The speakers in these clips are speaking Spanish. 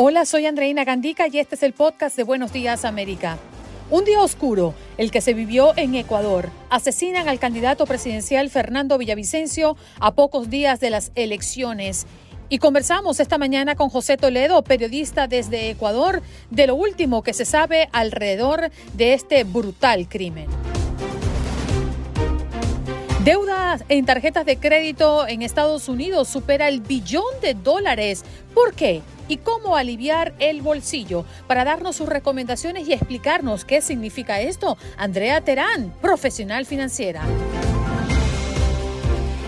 Hola, soy Andreina Gandica y este es el podcast de Buenos Días América. Un día oscuro, el que se vivió en Ecuador. Asesinan al candidato presidencial Fernando Villavicencio a pocos días de las elecciones. Y conversamos esta mañana con José Toledo, periodista desde Ecuador, de lo último que se sabe alrededor de este brutal crimen. Deuda en tarjetas de crédito en Estados Unidos supera el billón de dólares. ¿Por qué? y cómo aliviar el bolsillo. Para darnos sus recomendaciones y explicarnos qué significa esto, Andrea Terán, profesional financiera.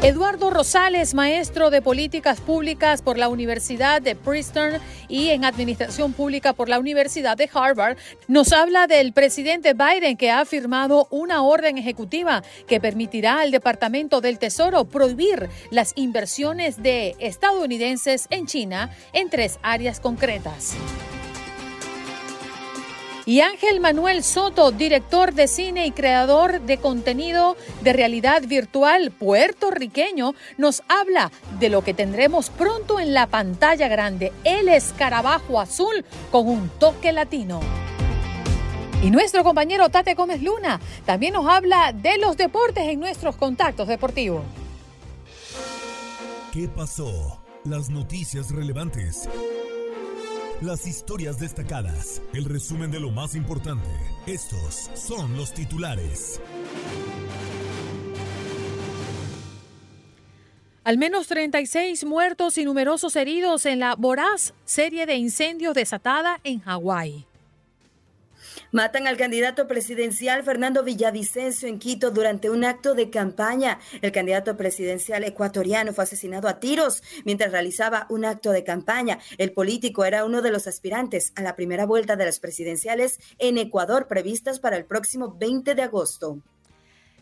Eduardo Rosales, maestro de políticas públicas por la Universidad de Princeton y en administración pública por la Universidad de Harvard, nos habla del presidente Biden que ha firmado una orden ejecutiva que permitirá al Departamento del Tesoro prohibir las inversiones de estadounidenses en China en tres áreas concretas. Y Ángel Manuel Soto, director de cine y creador de contenido de realidad virtual puertorriqueño, nos habla de lo que tendremos pronto en la pantalla grande, el escarabajo azul con un toque latino. Y nuestro compañero Tate Gómez Luna también nos habla de los deportes en nuestros contactos deportivos. ¿Qué pasó? Las noticias relevantes las historias destacadas, el resumen de lo más importante. Estos son los titulares. Al menos 36 muertos y numerosos heridos en la voraz serie de incendios desatada en Hawái. Matan al candidato presidencial Fernando Villavicencio en Quito durante un acto de campaña. El candidato presidencial ecuatoriano fue asesinado a tiros mientras realizaba un acto de campaña. El político era uno de los aspirantes a la primera vuelta de las presidenciales en Ecuador previstas para el próximo 20 de agosto.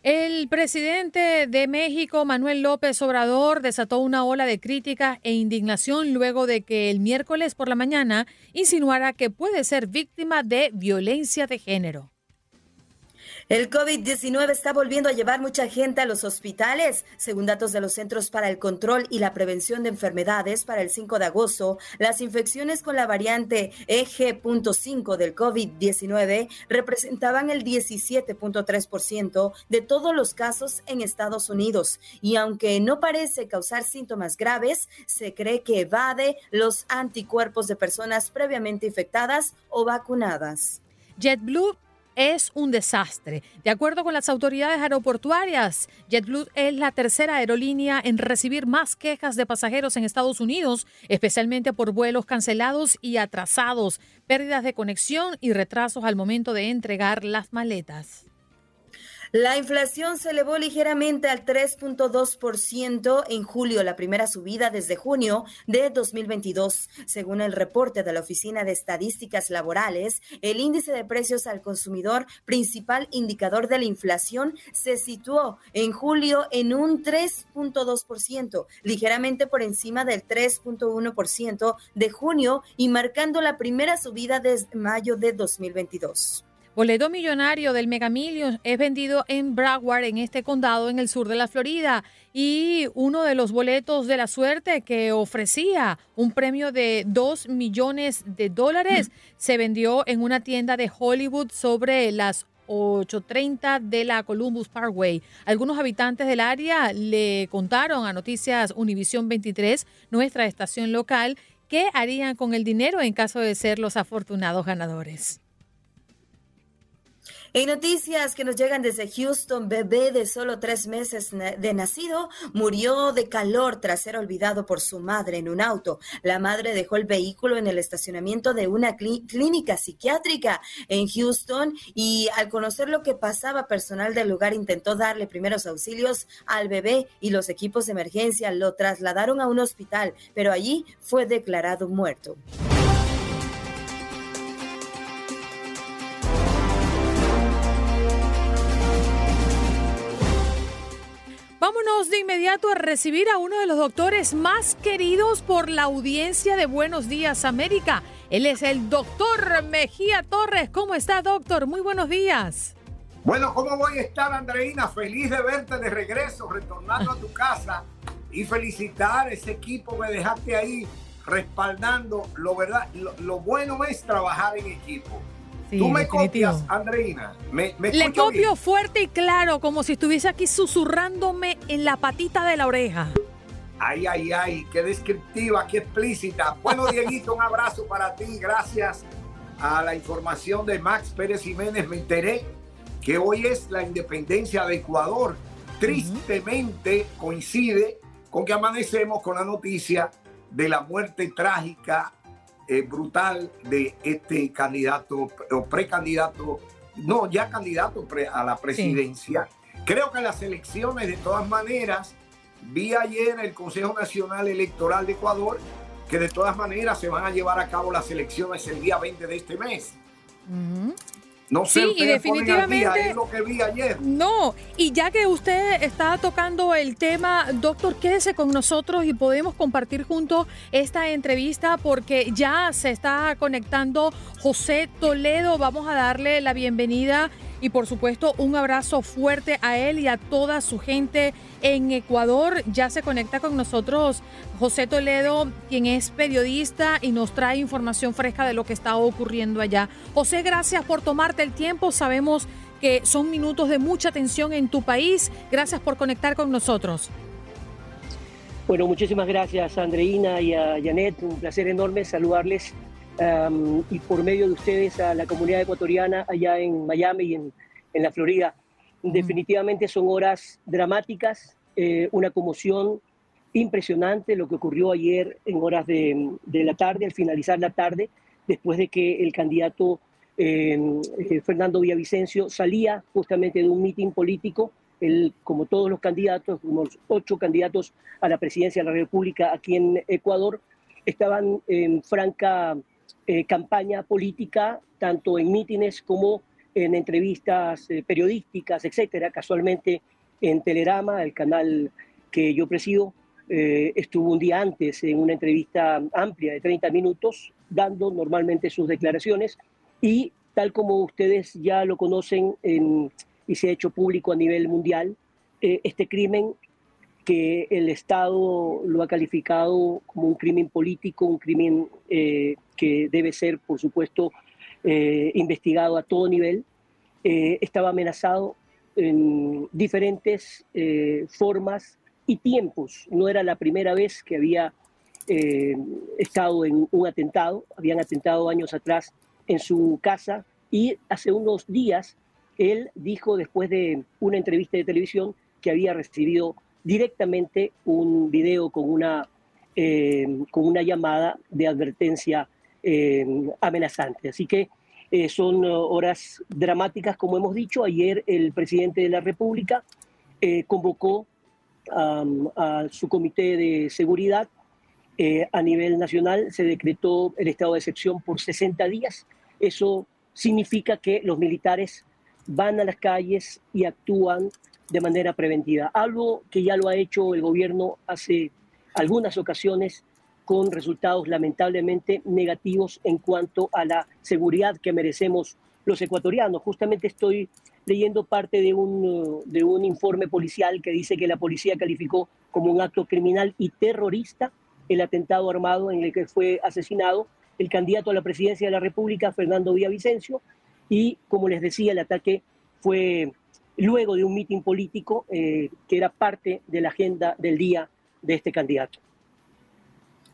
El presidente de México, Manuel López Obrador, desató una ola de crítica e indignación luego de que el miércoles por la mañana insinuara que puede ser víctima de violencia de género. El COVID-19 está volviendo a llevar mucha gente a los hospitales. Según datos de los Centros para el Control y la Prevención de Enfermedades, para el 5 de agosto, las infecciones con la variante EG.5 del COVID-19 representaban el 17.3% de todos los casos en Estados Unidos. Y aunque no parece causar síntomas graves, se cree que evade los anticuerpos de personas previamente infectadas o vacunadas. JetBlue es un desastre. De acuerdo con las autoridades aeroportuarias, JetBlue es la tercera aerolínea en recibir más quejas de pasajeros en Estados Unidos, especialmente por vuelos cancelados y atrasados, pérdidas de conexión y retrasos al momento de entregar las maletas. La inflación se elevó ligeramente al 3.2% en julio, la primera subida desde junio de 2022. Según el reporte de la Oficina de Estadísticas Laborales, el índice de precios al consumidor, principal indicador de la inflación, se situó en julio en un 3.2%, ligeramente por encima del 3.1% de junio y marcando la primera subida desde mayo de 2022. Boleto millonario del Mega Millions es vendido en Broward, en este condado, en el sur de la Florida. Y uno de los boletos de la suerte que ofrecía un premio de 2 millones de dólares se vendió en una tienda de Hollywood sobre las 8.30 de la Columbus Parkway. Algunos habitantes del área le contaron a Noticias Univisión 23, nuestra estación local, qué harían con el dinero en caso de ser los afortunados ganadores. En noticias que nos llegan desde Houston, bebé de solo tres meses de nacido murió de calor tras ser olvidado por su madre en un auto. La madre dejó el vehículo en el estacionamiento de una clínica psiquiátrica en Houston y al conocer lo que pasaba, personal del lugar intentó darle primeros auxilios al bebé y los equipos de emergencia lo trasladaron a un hospital, pero allí fue declarado muerto. Vámonos de inmediato a recibir a uno de los doctores más queridos por la audiencia de Buenos Días América. Él es el doctor Mejía Torres. ¿Cómo está, doctor? Muy buenos días. Bueno, ¿cómo voy a estar, Andreina? Feliz de verte de regreso, retornando a tu casa y felicitar ese equipo que dejaste ahí respaldando. Lo, verdad, lo bueno es trabajar en equipo. Tú me copias, Andreina. Le copio fuerte y claro, como si estuviese aquí susurrándome en la patita de la oreja. Ay, ay, ay, qué descriptiva, qué explícita. Bueno, Dieguito, un abrazo para ti. Gracias a la información de Max Pérez Jiménez me enteré que hoy es la independencia de Ecuador. Tristemente coincide con que amanecemos con la noticia de la muerte trágica eh, brutal de este candidato o precandidato, no, ya candidato a la presidencia. Creo que las elecciones, de todas maneras, vi ayer el Consejo Nacional Electoral de Ecuador que de todas maneras se van a llevar a cabo las elecciones el día 20 de este mes. No sé, sí, y definitivamente lo que vi ayer. No, y ya que usted está tocando el tema, doctor, quédese con nosotros y podemos compartir juntos esta entrevista porque ya se está conectando José Toledo. Vamos a darle la bienvenida y por supuesto un abrazo fuerte a él y a toda su gente en Ecuador. Ya se conecta con nosotros José Toledo, quien es periodista y nos trae información fresca de lo que está ocurriendo allá. José, gracias por tomarte el tiempo. Sabemos que son minutos de mucha tensión en tu país. Gracias por conectar con nosotros. Bueno, muchísimas gracias Andreina y a Janet. Un placer enorme saludarles y por medio de ustedes a la comunidad ecuatoriana allá en Miami y en, en la Florida. Definitivamente son horas dramáticas, eh, una conmoción impresionante lo que ocurrió ayer en horas de, de, la tarde, al finalizar la tarde, después de que el candidato em, eh, Fernando Villavicencio salía justamente de un mitin político. Él, como todos los candidatos, como los ocho candidatos a la presidencia de la República aquí en Ecuador, estaban en franca eh, campaña política, tanto en mítines como en entrevistas eh, periodísticas, etcétera. Casualmente en Telerama, el canal que yo presido, eh, estuvo un día antes en una entrevista amplia de 30 minutos, dando normalmente sus declaraciones y tal como ustedes ya lo conocen y se ha hecho público a nivel mundial, este crimen que el Estado lo ha calificado como un crimen político, un crimen eh, que debe ser, por supuesto, eh, investigado a todo nivel, eh, estaba amenazado en diferentes formas y tiempos. No era la primera vez que había estado en un atentado, habían atentado años atrás en su casa y hace unos días él dijo después de una entrevista de televisión que había recibido directamente un video con una, eh, con una llamada de advertencia eh, amenazante. Así que eh, son horas dramáticas, como hemos dicho. Ayer el presidente de la República convocó a su comité de seguridad a nivel nacional. Se decretó el estado de excepción por 60 días. Eso significa que los militares van a las calles y actúan de manera preventiva. Algo que ya lo ha hecho el gobierno hace algunas ocasiones con resultados lamentablemente negativos en cuanto a la seguridad que merecemos los ecuatorianos. Justamente estoy leyendo parte de un, de un informe policial que dice que la policía calificó como un acto criminal y terrorista el atentado armado en el que fue asesinado el candidato a la presidencia de la República, Fernando Villavicencio, y como les decía, el ataque fue luego de un mitin político eh, que era parte de la agenda del día de este candidato.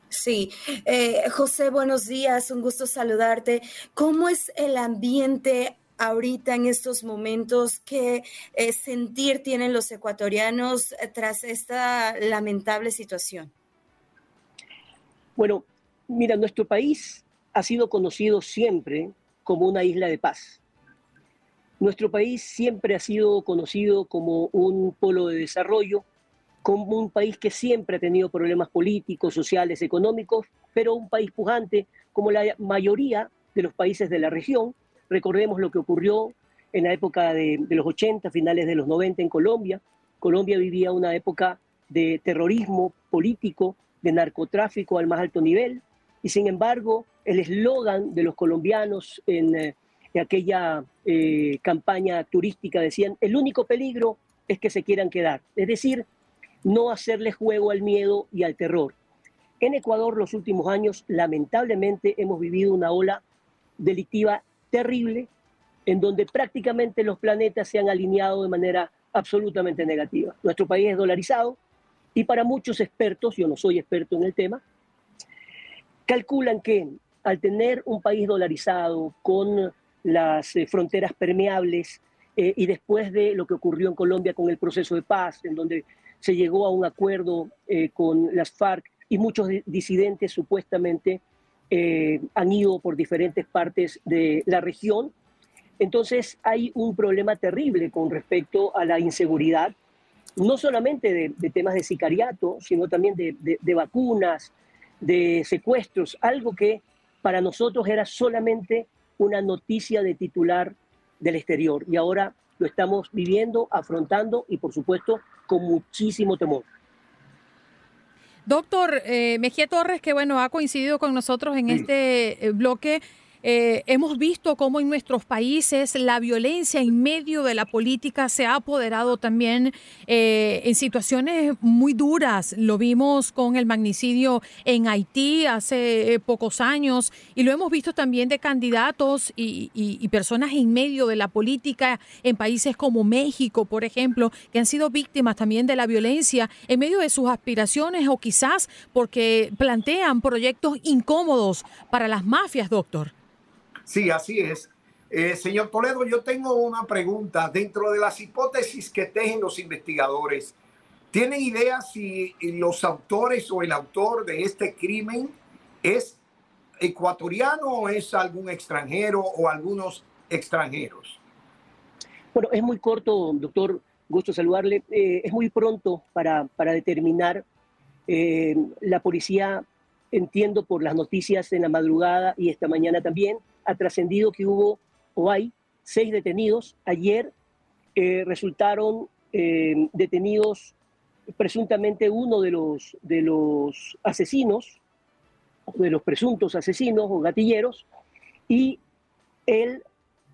Sí, eh, José, buenos días, un gusto saludarte. ¿Cómo es el ambiente ahorita en estos momentos? ¿Qué eh, sentir tienen los ecuatorianos tras esta lamentable situación? Bueno, mira, nuestro país ha sido conocido siempre como una isla de paz. Nuestro país siempre ha sido conocido como un polo de desarrollo, como un país que siempre ha tenido problemas políticos, sociales, económicos, pero un país pujante como la mayoría de los países de la región. Recordemos lo que ocurrió en la época de, los 80, finales de los 90 en Colombia. Colombia vivía una época de terrorismo político, de narcotráfico al más alto nivel, y sin embargo el eslogan de los colombianos en, eh, aquella eh, campaña turística decían, el único peligro es que se quieran quedar, es decir, no hacerle juego al miedo y al terror. En Ecuador los últimos años, lamentablemente, hemos vivido una ola delictiva terrible en donde prácticamente los planetas se han alineado de manera absolutamente negativa. Nuestro país es dolarizado y para muchos expertos, yo no soy experto en el tema, calculan que al tener un país dolarizado con las eh, fronteras permeables eh, y después de lo que ocurrió en Colombia con el proceso de paz, en donde se llegó a un acuerdo eh, con las FARC y muchos disidentes supuestamente han ido por diferentes partes de la región. Entonces hay un problema terrible con respecto a la inseguridad, no solamente de, temas de sicariato, sino también de vacunas, de secuestros, algo que para nosotros era solamente una noticia de titular del exterior y ahora lo estamos viviendo, afrontando y por supuesto con muchísimo temor. Doctor eh, Mejía Torres, que bueno, ha coincidido con nosotros en este eh, bloque. Eh, hemos visto cómo en nuestros países la violencia en medio de la política se ha apoderado también eh, en situaciones muy duras. Lo vimos con el magnicidio en Haití hace eh, pocos años y lo hemos visto también de candidatos y, y personas en medio de la política en países como México, por ejemplo, que han sido víctimas también de la violencia en medio de sus aspiraciones o quizás porque plantean proyectos incómodos para las mafias, doctor. Sí, así es. Eh, señor Toledo, yo tengo una pregunta. Dentro de las hipótesis que tejen los investigadores, ¿tienen idea si los autores o el autor de este crimen es ecuatoriano o es algún extranjero o algunos extranjeros? Bueno, es muy corto, doctor. Gusto saludarle. Eh, es muy pronto para, para determinar. Eh, la policía, entiendo por las noticias en la madrugada y esta mañana también, ha trascendido que hubo o hay seis detenidos. Ayer eh, resultaron eh, detenidos presuntamente uno de los, de los asesinos, de los presuntos asesinos o gatilleros, y él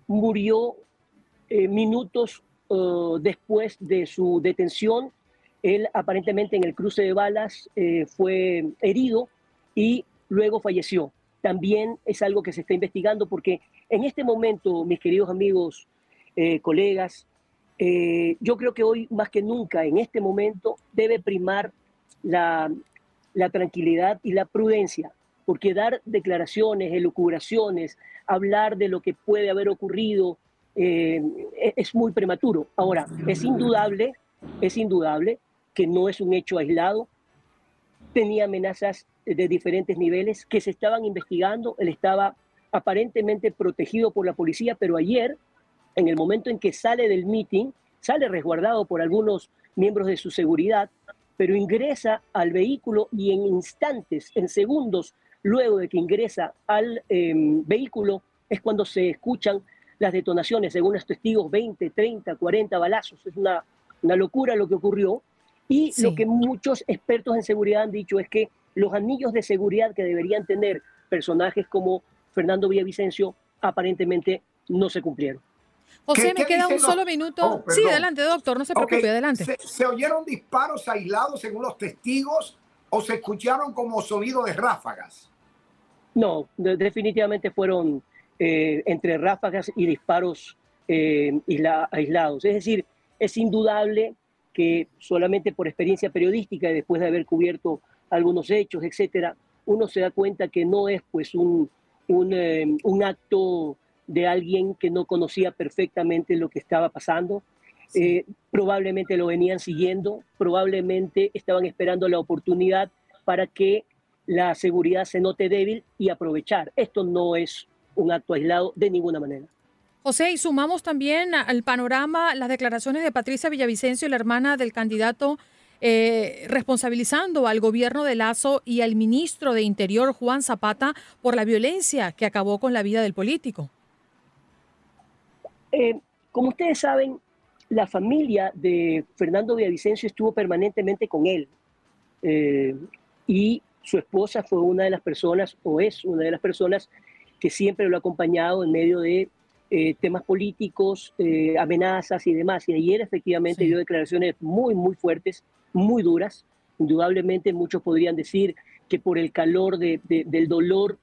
murió eh, minutos después de su detención. Él aparentemente en el cruce de balas fue herido y luego falleció también es algo que se está investigando porque en este momento, mis queridos amigos, eh, colegas, eh, yo creo que hoy más que nunca, en este momento, debe primar la, tranquilidad y la prudencia, porque dar declaraciones, elucubraciones, hablar de lo que puede haber ocurrido, eh, e-, es muy prematuro. Ahora, es indudable, es indudable que no es un hecho aislado, tenía amenazas de diferentes niveles que se estaban investigando. Él estaba aparentemente protegido por la policía, pero ayer, en el momento en que sale del meeting, sale resguardado por algunos miembros de su seguridad, pero ingresa al vehículo y en instantes, en segundos, luego de que ingresa al em, vehículo, es cuando se escuchan las detonaciones, según los testigos, 20, 30, 40 balazos. Es una, una locura lo que ocurrió. Y lo que muchos expertos en seguridad han dicho es que los anillos de seguridad que deberían tener personajes como Fernando Villavicencio aparentemente no se cumplieron. José, me queda un solo minuto. Oh, sí, adelante, doctor, no se preocupe, adelante. ¿Se, oyeron disparos aislados según los testigos o se escucharon como sonido de ráfagas? No, definitivamente fueron eh, entre ráfagas y disparos eh, aislados. Es decir, es indudable que solamente por experiencia periodística y después de haber cubierto algunos hechos, etcétera, uno se da cuenta que no es pues un, un, eh, acto de alguien que no conocía perfectamente lo que estaba pasando. Eh, probablemente lo venían siguiendo, probablemente estaban esperando la oportunidad para que la seguridad se note débil y aprovechar. Esto no es un acto aislado de ninguna manera. José, y sumamos también al panorama las declaraciones de Patricia Villavicencio, la hermana del candidato, eh, responsabilizando al gobierno de Lazo y al ministro de Interior, Juan Zapata, por la violencia que acabó con la vida del político. Eh, como ustedes saben, la familia de Fernando Villavicencio estuvo permanentemente con él eh, y su esposa fue una de las personas, o es una de las personas, que siempre lo ha acompañado en medio de eh, temas políticos, eh, amenazas y demás. Y ayer efectivamente dio declaraciones muy, muy fuertes, muy duras. Indudablemente muchos podrían decir que por el calor del dolor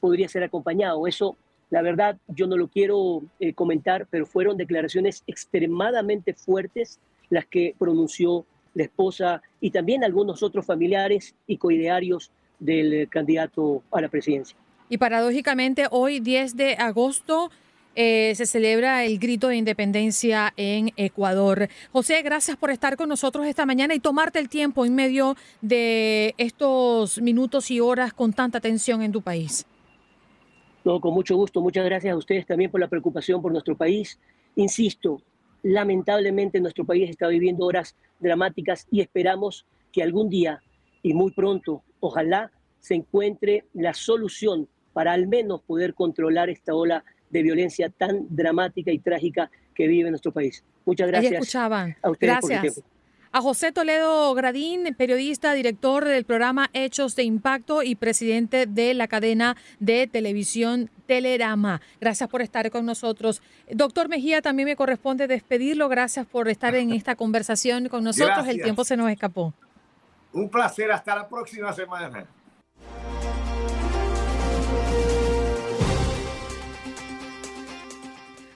podría ser acompañado. Eso la verdad, yo no lo quiero eh, comentar, pero fueron declaraciones extremadamente fuertes las que pronunció la esposa y también algunos otros familiares y coidearios del candidato a la presidencia. Y paradójicamente, hoy 10 de agosto eh, se celebra el grito de independencia en Ecuador. José, gracias por estar con nosotros esta mañana y tomarte el tiempo en medio de estos minutos y horas con tanta tensión en tu país. No, con mucho gusto. Muchas gracias a ustedes también por la preocupación por nuestro país. Insisto, lamentablemente nuestro país está viviendo horas dramáticas y esperamos que algún día y muy pronto, ojalá, se encuentre la solución para al menos poder controlar esta ola de violencia tan dramática y trágica que vive nuestro país. Muchas gracias a ustedes gracias. por el tiempo. A José Toledo Gradín, periodista, director del programa Hechos de Impacto y presidente de la cadena de televisión Telerama. Gracias por estar con nosotros. Doctor Mejía, también me corresponde despedirlo. Gracias por estar en esta conversación con nosotros. El tiempo se nos escapó. Un placer. Hasta la próxima semana.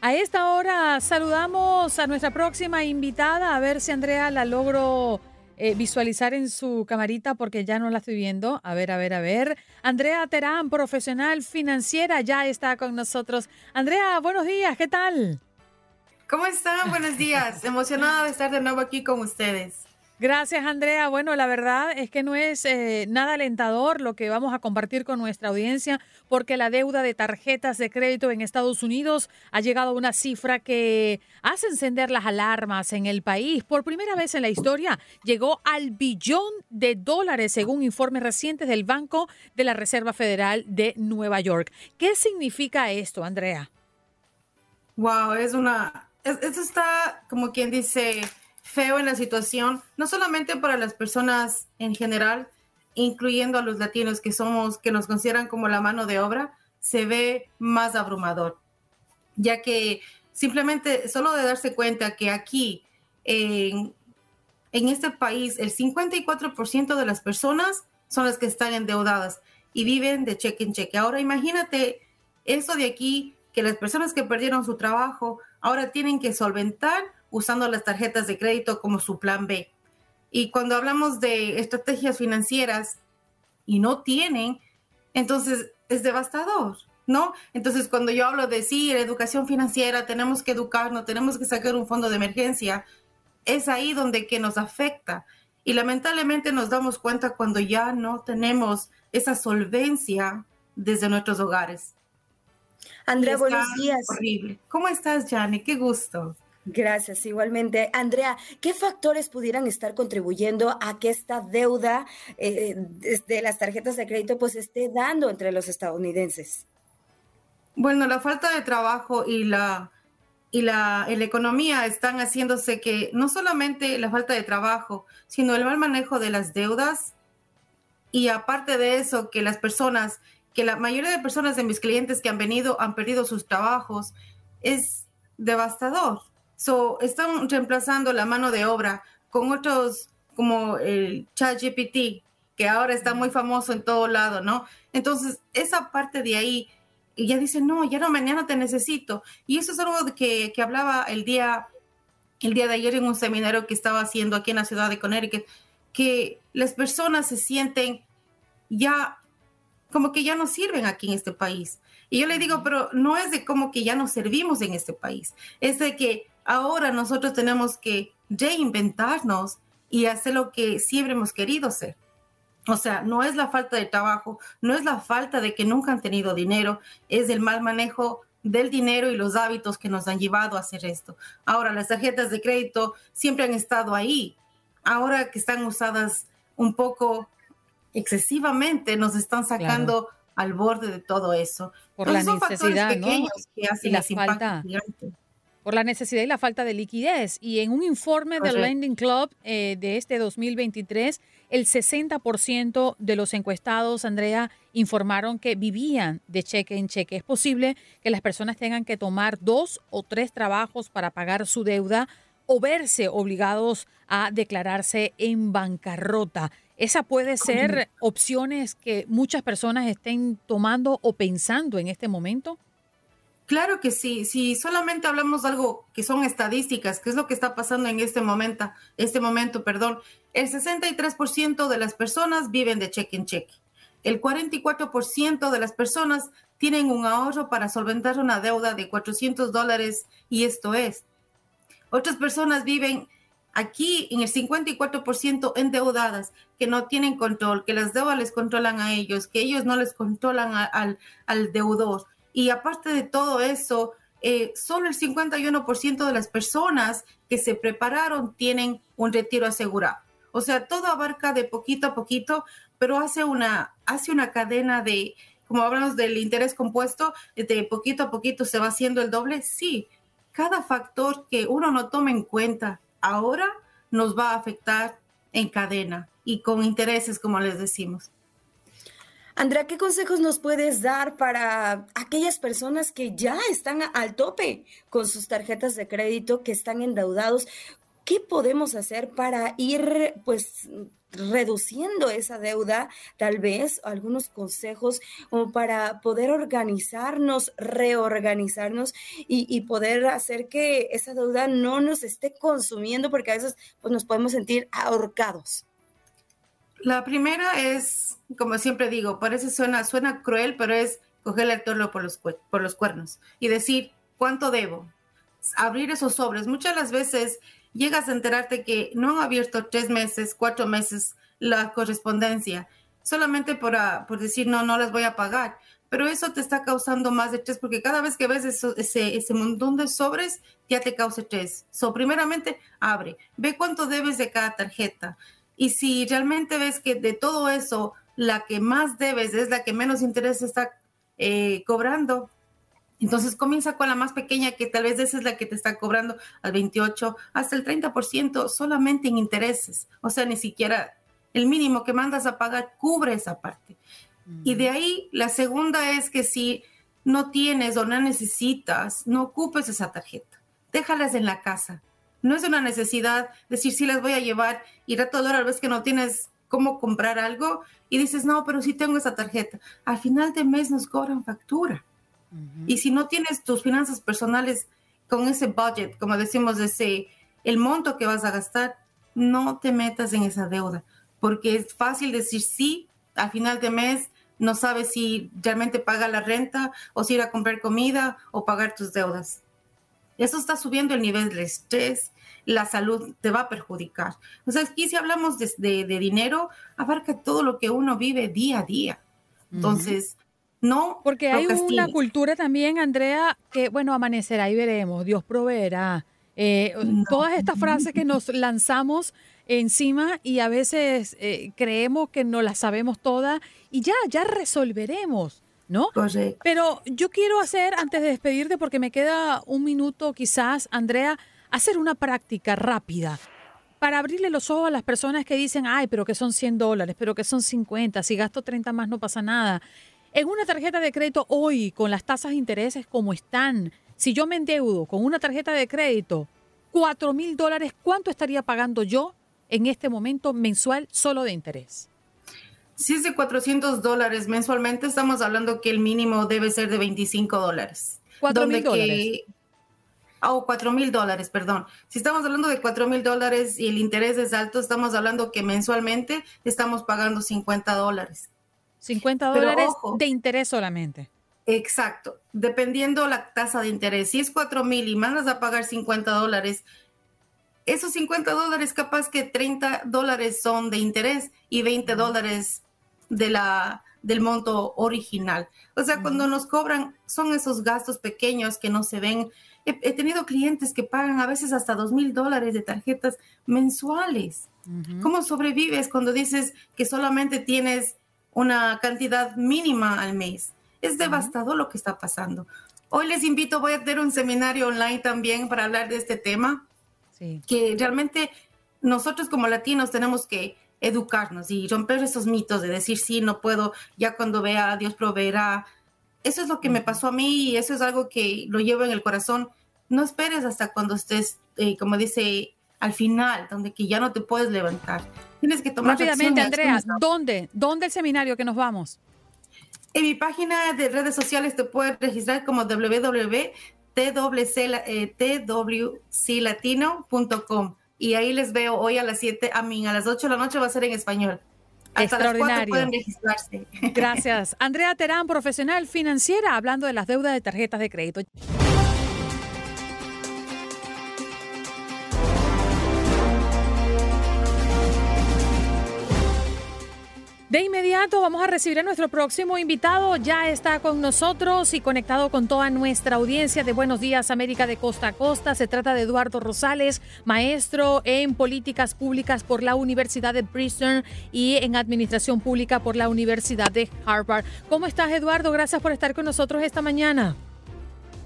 A esta hora saludamos a nuestra próxima invitada, a ver si Andrea la logro eh, visualizar en su camarita porque ya no la estoy viendo. A ver, a ver, a ver. Andrea Terán, profesional financiera, ya está con nosotros. Andrea, buenos días, ¿qué tal? ¿Cómo están? Buenos días. Emocionada de estar de nuevo aquí con ustedes. Gracias, Andrea. Bueno, la verdad es que no es eh, nada alentador lo que vamos a compartir con nuestra audiencia, porque la deuda de tarjetas de crédito en Estados Unidos ha llegado a una cifra que hace encender las alarmas en el país. Por primera vez en la historia, llegó al billón de dólares, según informes recientes del Banco de la Reserva Federal de Nueva York. ¿Qué significa esto, Andrea? Wow, es una. Esto está como quien dice feo en la situación, no solamente para las personas en general, incluyendo a los latinos que somos, que nos consideran como la mano de obra, se ve más abrumador, ya que simplemente solo de darse cuenta que aquí, en, este país, el 54% de las personas son las que están endeudadas y viven de cheque en cheque. Ahora imagínate eso de aquí, que las personas que perdieron su trabajo ahora tienen que solventar usando las tarjetas de crédito como su plan B. Y cuando hablamos de estrategias financieras y no tienen, entonces es devastador, ¿no? Entonces cuando yo hablo de sí, educación financiera, tenemos que educarnos, tenemos que sacar un fondo de emergencia, es ahí donde que nos afecta. Y lamentablemente nos damos cuenta cuando ya no tenemos esa solvencia desde nuestros hogares. Andrea, buenos días. Horrible. ¿Cómo estás, Jani? Qué gusto. Gracias, igualmente. Andrea, ¿qué factores pudieran estar contribuyendo a que esta deuda eh, de las tarjetas de crédito pues esté dando entre los estadounidenses? Bueno, la falta de trabajo y la, y la, y la economía están haciéndose que no solamente la falta de trabajo, sino el mal manejo de las deudas y aparte de eso, que las personas, que la mayoría de personas de mis clientes que han venido han perdido sus trabajos, es devastador So, están reemplazando la mano de obra con otros como el ChatGPT, que ahora está muy famoso en todo lado, ¿no? Entonces, esa parte de ahí, ya dice, no, ya no, mañana te necesito. Y eso es algo que, que hablaba el día, el día de ayer en un seminario que estaba haciendo aquí en la ciudad de Connecticut, que las personas se sienten ya como que ya no sirven aquí en este país. Y yo le digo, pero no es de como que ya nos servimos en este país, es de que ahora nosotros tenemos que reinventarnos y hacer lo que siempre hemos querido hacer. O sea, no es la falta de trabajo, no es la falta de que nunca han tenido dinero, es el mal manejo del dinero y los hábitos que nos han llevado a hacer esto. Ahora, las tarjetas de crédito siempre han estado ahí. Ahora que están usadas un poco excesivamente, nos están sacando al borde de todo eso. Por la necesidad, ¿no? Que hacen y la falta por la necesidad y la falta de liquidez. Y en un informe del Lending Club eh, de este 2023, el 60% de los encuestados, Andrea, informaron que vivían de cheque en cheque. Es posible que las personas tengan que tomar dos o tres trabajos para pagar su deuda o verse obligados a declararse en bancarrota. Esa puede ser opciones que muchas personas estén tomando o pensando en este momento. Claro que sí, si solamente hablamos de algo que son estadísticas, que es lo que está pasando en este momento, este momento, perdón, el 63% de las personas viven de cheque en cheque. El 44% de las personas tienen un ahorro para solventar una deuda de 400 dólares y esto es. Otras personas viven aquí en el 54% endeudadas, que no tienen control, que las deudas les controlan a ellos, que ellos no les controlan al, al deudor. Y aparte de todo eso, eh, solo el 51% de las personas que se prepararon tienen un retiro asegurado. O sea, todo abarca de poquito a poquito, pero hace una, hace una cadena de, como hablamos del interés compuesto, de poquito a poquito se va haciendo el doble. Sí, cada factor que uno no tome en cuenta ahora nos va a afectar en cadena y con intereses, como les decimos. Andrea, ¿qué consejos nos puedes dar para aquellas personas que ya están al tope con sus tarjetas de crédito, que están endeudados? ¿Qué podemos hacer para ir, pues, reduciendo esa deuda, tal vez algunos consejos para poder organizarnos, reorganizarnos y, poder hacer que esa deuda no nos esté consumiendo porque a veces pues, nos podemos sentir ahorcados. La primera es, como siempre digo, parece suena, suena cruel, pero es coger el toro por los, cuernos y decir, ¿cuánto debo? Abrir esos sobres. Muchas las veces llegas a enterarte que no han abierto tres meses, cuatro meses la correspondencia, solamente por, ah, por decir, no, no las voy a pagar. Pero eso te está causando más de estrés porque cada vez que ves ese, ese montón de sobres, ya te causa estrés. So, primeramente, abre, ve cuánto debes de cada tarjeta. Y si realmente ves que de todo eso, la que más debes es la que menos interés está eh, cobrando, entonces comienza con la más pequeña, que tal vez esa es la que te está cobrando al 28, hasta el 30% solamente en intereses. O sea, ni siquiera el mínimo que mandas a pagar cubre esa parte. Y de ahí la segunda es que si no tienes o no necesitas, no ocupes esa tarjeta. Déjalas en la casa no es una necesidad decir si las voy a llevar y rato de hora vez que no tienes cómo comprar algo y dices, no, pero sí tengo esa tarjeta. Al final de mes nos cobran factura. Y si no tienes tus finanzas personales con ese budget, como decimos, ese, el monto que vas a gastar, no te metas en esa deuda, porque es fácil decir sí, al final de mes no sabes si realmente paga la renta o si ir a comprar comida o pagar tus deudas. Eso está subiendo el nivel de estrés, la salud te va a perjudicar. O sea, aquí si hablamos de, dinero, abarca todo lo que uno vive día a día. Entonces, no. Porque hay una cultura también, Andrea, que, bueno, amanecerá y veremos, Dios proveerá. Eh, todas estas frases que nos lanzamos encima y a veces eh, creemos que no las sabemos todas y ya, ya resolveremos. ¿No? Pero yo quiero hacer, antes de despedirte, porque me queda un minuto quizás, Andrea, hacer una práctica rápida para abrirle los ojos a las personas que dicen, ay, pero que son 100 dólares, pero que son 50, si gasto 30 más no pasa nada. En una tarjeta de crédito hoy, con las tasas de intereses como están, si yo me endeudo con una tarjeta de crédito, 4 mil dólares, ¿cuánto estaría pagando yo en este momento mensual solo de interés? Si es de 400 dólares mensualmente, estamos hablando que el mínimo debe ser de 25 dólares. 4 mil dólares o 4 mil dólares, perdón. Si estamos hablando de 4 mil dólares y el interés es alto, estamos hablando que mensualmente estamos pagando 50 dólares. 50 dólares de interés solamente. Exacto, dependiendo la tasa de interés. Si es 4 mil y mandas a pagar 50 dólares, esos 50 dólares capaz que 30 dólares son de interés y 20 dólares de la, del monto original. O sea, cuando nos cobran, son esos gastos pequeños que no se ven. He, tenido clientes que pagan a veces hasta 2 mil dólares de tarjetas mensuales. ¿Cómo sobrevives cuando dices que solamente tienes una cantidad mínima al mes? Es devastador lo que está pasando. Hoy les invito, voy a tener un seminario online también para hablar de este tema, que realmente nosotros como latinos tenemos que educarnos y romper esos mitos de decir, sí, no puedo, ya cuando vea, Dios proveerá. Eso es lo que me pasó a mí y eso es algo que lo llevo en el corazón. No esperes hasta cuando estés, eh, como dice, al final, donde que ya no te puedes levantar. Tienes que tomar Rápidamente, Andrea, ¿dónde? ¿Dónde el seminario que nos vamos? En mi página de redes sociales te puedes registrar como www.twclatino.com y ahí les veo hoy a las 7, a mí a las 8 de la noche va a ser en español. Hasta Extraordinario. pueden registrarse. Gracias. Andrea Terán, profesional financiera, hablando de las deudas de tarjetas de crédito. De inmediato vamos a recibir a nuestro próximo invitado. Ya está con nosotros y conectado con toda nuestra audiencia de Buenos Días América de Costa a Costa. Se trata de Eduardo Rosales, maestro en políticas públicas por la Universidad de Princeton y en administración pública por la Universidad de Harvard. ¿Cómo estás, Eduardo? Gracias por estar con nosotros esta mañana.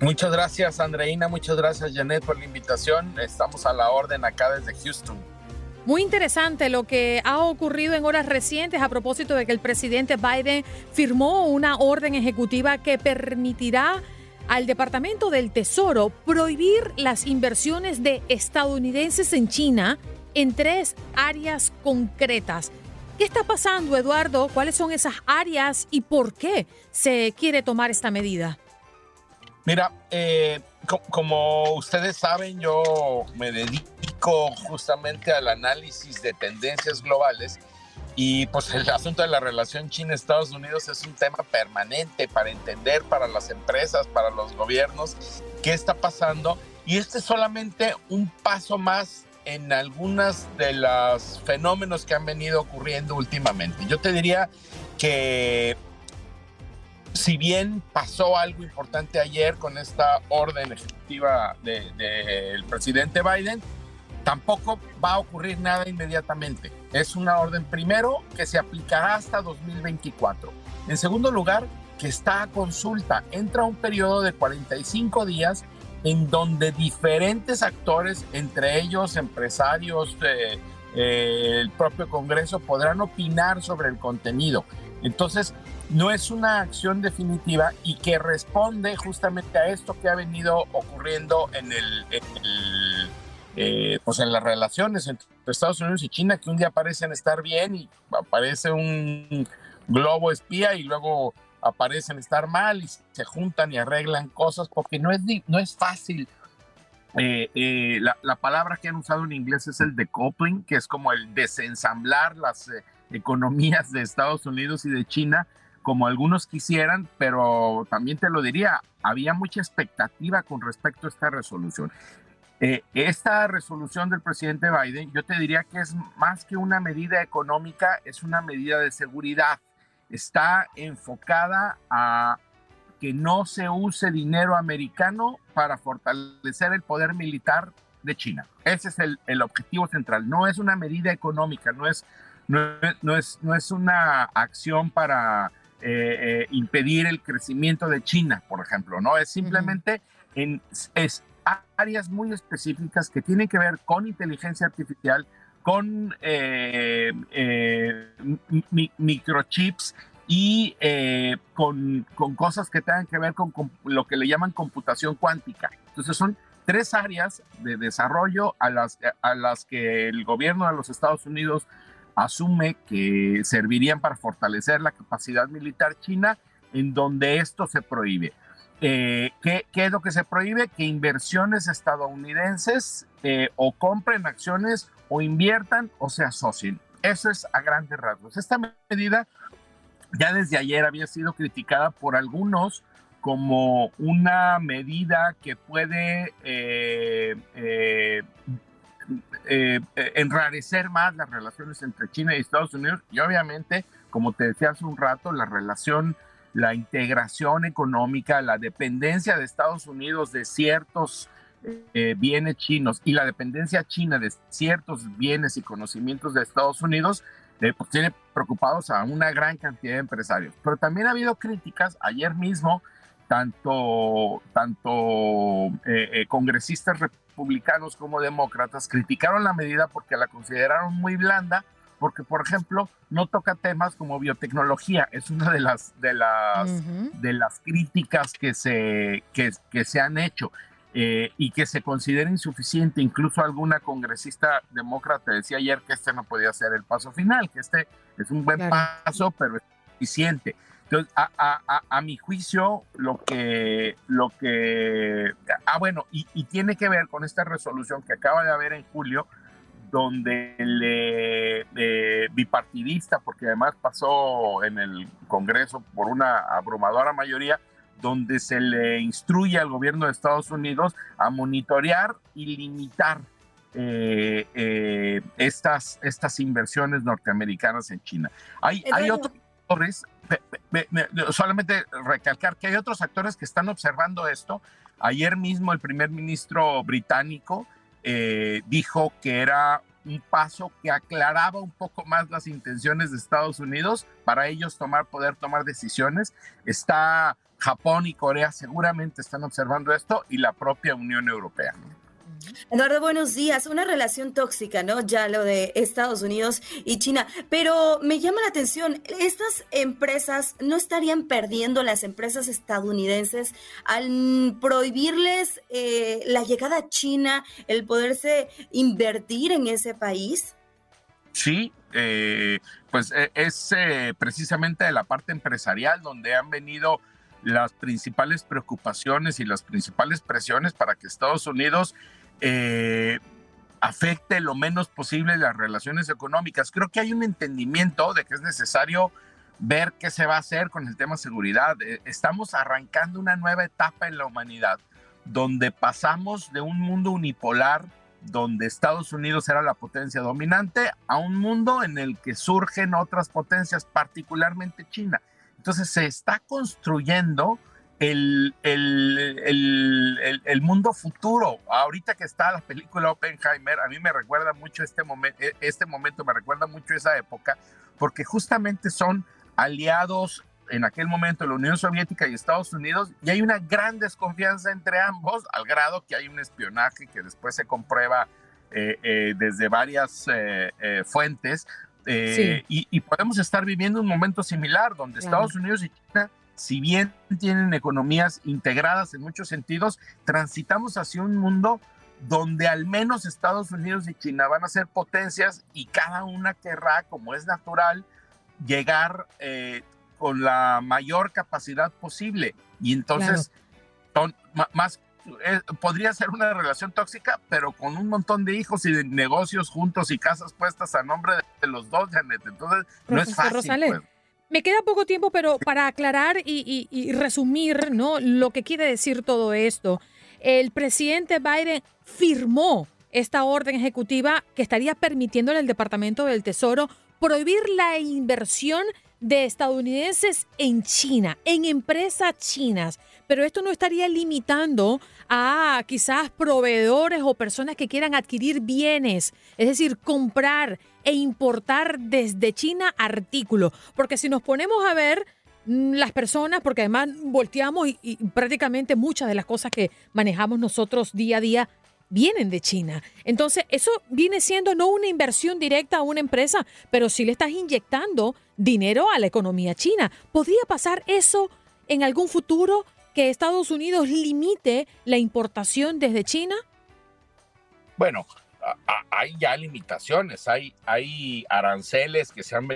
Muchas gracias, Andreina. Muchas gracias, Janet, por la invitación. Estamos a la orden acá desde Houston. Muy interesante lo que ha ocurrido en horas recientes a propósito de que el presidente Biden firmó una orden ejecutiva que permitirá al Departamento del Tesoro prohibir las inversiones de estadounidenses en China en tres áreas concretas. ¿Qué está pasando, Eduardo? ¿Cuáles son esas áreas y por qué se quiere tomar esta medida? Mira, eh, como ustedes saben, yo me dedico justamente al análisis de tendencias globales y pues el asunto de la relación China-Estados Unidos es un tema permanente para entender para las empresas, para los gobiernos, qué está pasando. Y este es solamente un paso más en algunos de los fenómenos que han venido ocurriendo últimamente. Yo te diría que si bien pasó algo importante ayer con esta orden ejecutiva del presidente Biden, tampoco va a ocurrir nada inmediatamente. Es una orden primero que se aplicará hasta 2024. En segundo lugar, que está a consulta. Entra un periodo de 45 días en donde diferentes actores, entre ellos empresarios, eh, eh, el propio Congreso, podrán opinar sobre el contenido. Entonces, no es una acción definitiva y que responde justamente a esto que ha venido ocurriendo en el, eh, pues en las relaciones entre Estados Unidos y China, que un día parecen estar bien y aparece un globo espía y luego aparecen estar mal y se juntan y arreglan cosas porque no es, no es fácil. Eh, eh, la, la, palabra que han usado en inglés es el decoupling, que es como el desensamblar las economías de Estados Unidos y de China como algunos quisieran, pero también te lo diría, había mucha expectativa con respecto a esta resolución. Eh, esta resolución del presidente Biden, yo te diría que es más que una medida económica, es una medida de seguridad. Está enfocada a que no se use dinero americano para fortalecer el poder militar de China. Ese es el, el objetivo central. No es una medida económica, no es, no, no es, no es una acción para eh, eh, impedir el crecimiento de China, por ejemplo, ¿no? Es simplemente en es áreas muy específicas que tienen que ver con inteligencia artificial, con eh, microchips y con, con, cosas que tengan que ver con, con, lo que le llaman computación cuántica. Entonces son tres áreas de desarrollo a las, a las que el gobierno de los Estados Unidos asume que servirían para fortalecer la capacidad militar china, en donde esto se prohíbe. Eh, ¿qué, es lo que se prohíbe? Que inversiones estadounidenses eh, o compren acciones o inviertan o se asocien. Eso es a grandes rasgos. Esta medida ya desde ayer había sido criticada por algunos como una medida que puede eh, eh, eh, enrarecer más las relaciones entre China y Estados Unidos y obviamente, como te decía hace un rato, la relación, la integración económica, la dependencia de Estados Unidos de ciertos bienes chinos y la dependencia china de ciertos bienes y conocimientos de Estados Unidos, pues tiene preocupados a una gran cantidad de empresarios. Pero también ha habido críticas ayer mismo tanto, tanto eh, eh, congresistas republicanos como demócratas criticaron la medida porque la consideraron muy blanda, porque, por ejemplo, no toca temas como biotecnología. Es una de las, de las, de las críticas que se, que, que se han hecho. Eh, y que se considera insuficiente. Incluso alguna congresista demócrata decía ayer que este no podía ser el paso final, que este es un buen paso, pero es suficiente. Entonces, a, mi juicio, lo que, lo que, ah, bueno, y, tiene que ver con esta resolución que acaba de haber en julio, donde el bipartidista, porque además pasó en el Congreso por una abrumadora mayoría, donde se le instruye al gobierno de Estados Unidos a monitorear y limitar eh, eh, estas, estas inversiones norteamericanas en China. Hay, hay otros actores, solamente recalcar que hay otros actores que están observando esto. Ayer mismo el primer ministro británico eh, dijo que era un paso que aclaraba un poco más las intenciones de Estados Unidos para ellos tomar, poder tomar decisiones. Está Japón y Corea seguramente están observando esto y la propia Unión Europea. Eduardo, buenos días. Una relación tóxica, ¿no? Ya lo de Estados Unidos y China. Pero me llama la atención, estas empresas no estarían perdiendo las empresas estadounidenses al prohibirles eh, la llegada a China, el poderse invertir en ese país. Sí, eh, pues eh, es precisamente de la parte empresarial donde han venido las principales preocupaciones y las principales presiones para que Estados Unidos eh, afecte lo menos posible las relaciones económicas. Creo que hay un entendimiento de que es necesario ver qué se va a hacer con el tema seguridad. Eh, estamos arrancando una nueva etapa en la humanidad donde pasamos de un mundo unipolar donde Estados Unidos era la potencia dominante a un mundo en el que surgen otras potencias, particularmente China. Entonces se está construyendo el, el, el, mundo futuro. Ahorita que está la película Oppenheimer, a mí me recuerda mucho este momento, este momento me recuerda mucho esa época, porque justamente son aliados en aquel momento la Unión Soviética y Estados Unidos, y hay una gran desconfianza entre ambos, al grado que hay un espionaje que después se comprueba eh, eh, desde varias eh, fuentes, y, podemos estar viviendo un momento similar, donde Estados Unidos y China si bien tienen economías integradas en muchos sentidos, transitamos hacia un mundo donde al menos Estados Unidos y China van a ser potencias y cada una querrá, como es natural, llegar eh, con la mayor capacidad posible. Y entonces más, eh, podría ser una relación tóxica, pero con un montón de hijos y de negocios juntos y casas puestas a nombre de, los dos, Janet. Entonces, no es fácil. Pues. Me queda poco tiempo, pero para aclarar y, resumir ¿no? lo que quiere decir todo esto, el presidente Biden firmó esta orden ejecutiva que estaría permitiéndole al Departamento del Tesoro prohibir la inversión de estadounidenses en China, en empresas chinas. Pero esto no estaría limitando a quizás proveedores o personas que quieran adquirir bienes, es decir, comprar e importar desde China artículos. Porque si nos ponemos a ver mm, las personas, porque además volteamos y, prácticamente muchas de las cosas que manejamos nosotros día a día vienen de China. Entonces, eso viene siendo no una inversión directa a una empresa, pero sí le estás inyectando dinero a la economía china. ¿Podría pasar eso en algún futuro que Estados Unidos limite la importación desde China? Bueno, hay ya limitaciones, hay, aranceles que se han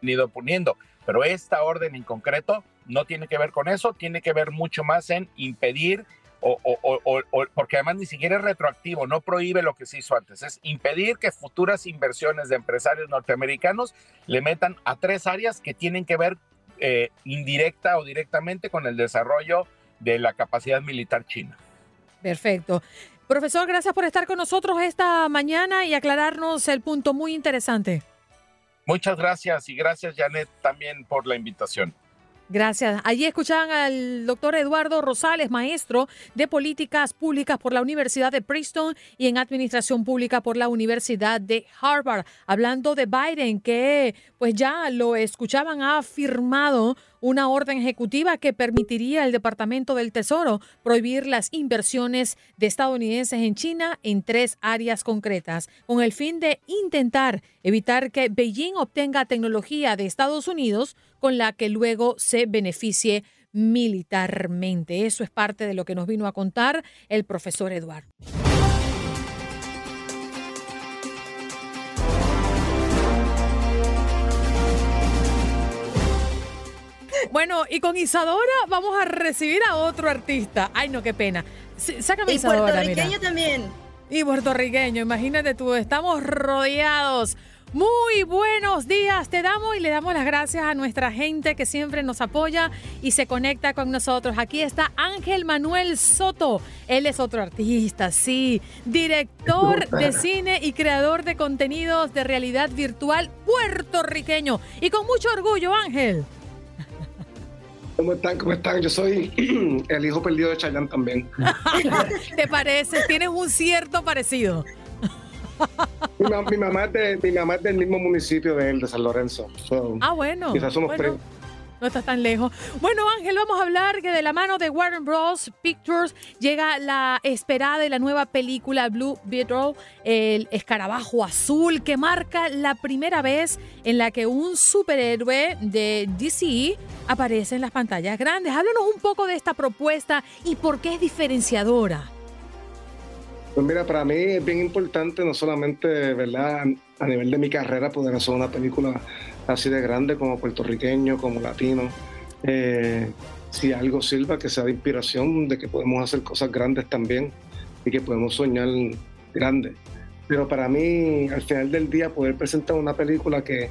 venido poniendo, pero esta orden en concreto no tiene que ver con eso, tiene que ver mucho más en impedir porque además ni siquiera es retroactivo, no prohíbe lo que se hizo antes, es impedir que futuras inversiones de empresarios norteamericanos le metan a tres áreas que tienen que ver eh, indirecta o directamente con el desarrollo de la capacidad militar china. Perfecto. Profesor, gracias por estar con nosotros esta mañana y aclararnos el punto muy interesante. Muchas gracias y gracias Janet también por la invitación. Gracias. Allí escuchaban al doctor Eduardo Rosales, maestro de políticas públicas por la Universidad de Princeton y en administración pública por la Universidad de Harvard, hablando de Biden, que pues ya lo escuchaban, ha firmado una orden ejecutiva que permitiría al Departamento del Tesoro prohibir las inversiones de estadounidenses en China en tres áreas concretas, con el fin de intentar evitar que Beijing obtenga tecnología de Estados Unidos con la que luego se beneficie militarmente. Eso es parte de lo que nos vino a contar el profesor Eduardo. Bueno, y con Isadora vamos a recibir a otro artista. Ay, no, qué pena. sácame y Isadora. puertorriqueño también. Y puertorriqueño, imagínate tú, estamos rodeados. Muy buenos días, te damos y le damos las gracias a nuestra gente que siempre nos apoya y se conecta con nosotros. Aquí está Ángel Manuel Soto. Él es otro artista, sí, director de cine y creador de contenidos de realidad virtual puertorriqueño. Y con mucho orgullo, Ángel. ¿Cómo están? ¿Cómo están? Yo soy el hijo perdido de Chayanne también. ¿Te parece? Tienes un cierto parecido. mi, mamá es de, mi mamá es del mismo municipio de él, de San Lorenzo. ah, bueno. Quizás somos no estás tan lejos. Bueno, Ángel, vamos a hablar que de la mano de Warner Bros. Pictures llega la esperada y la nueva película Blue Beetle, el escarabajo azul, que marca la primera vez en la que un superhéroe de DC aparece en las pantallas grandes. Háblanos un poco de esta propuesta y por qué es diferenciadora. Pues mira, para mí es bien importante no solamente, ¿verdad? A nivel de mi carrera poder hacer una película así de grande como puertorriqueño, como latino. Eh, si algo sirva, que sea de inspiración, de que podemos hacer cosas grandes también y que podemos soñar grande. Pero para mí, al final del día, poder presentar una película que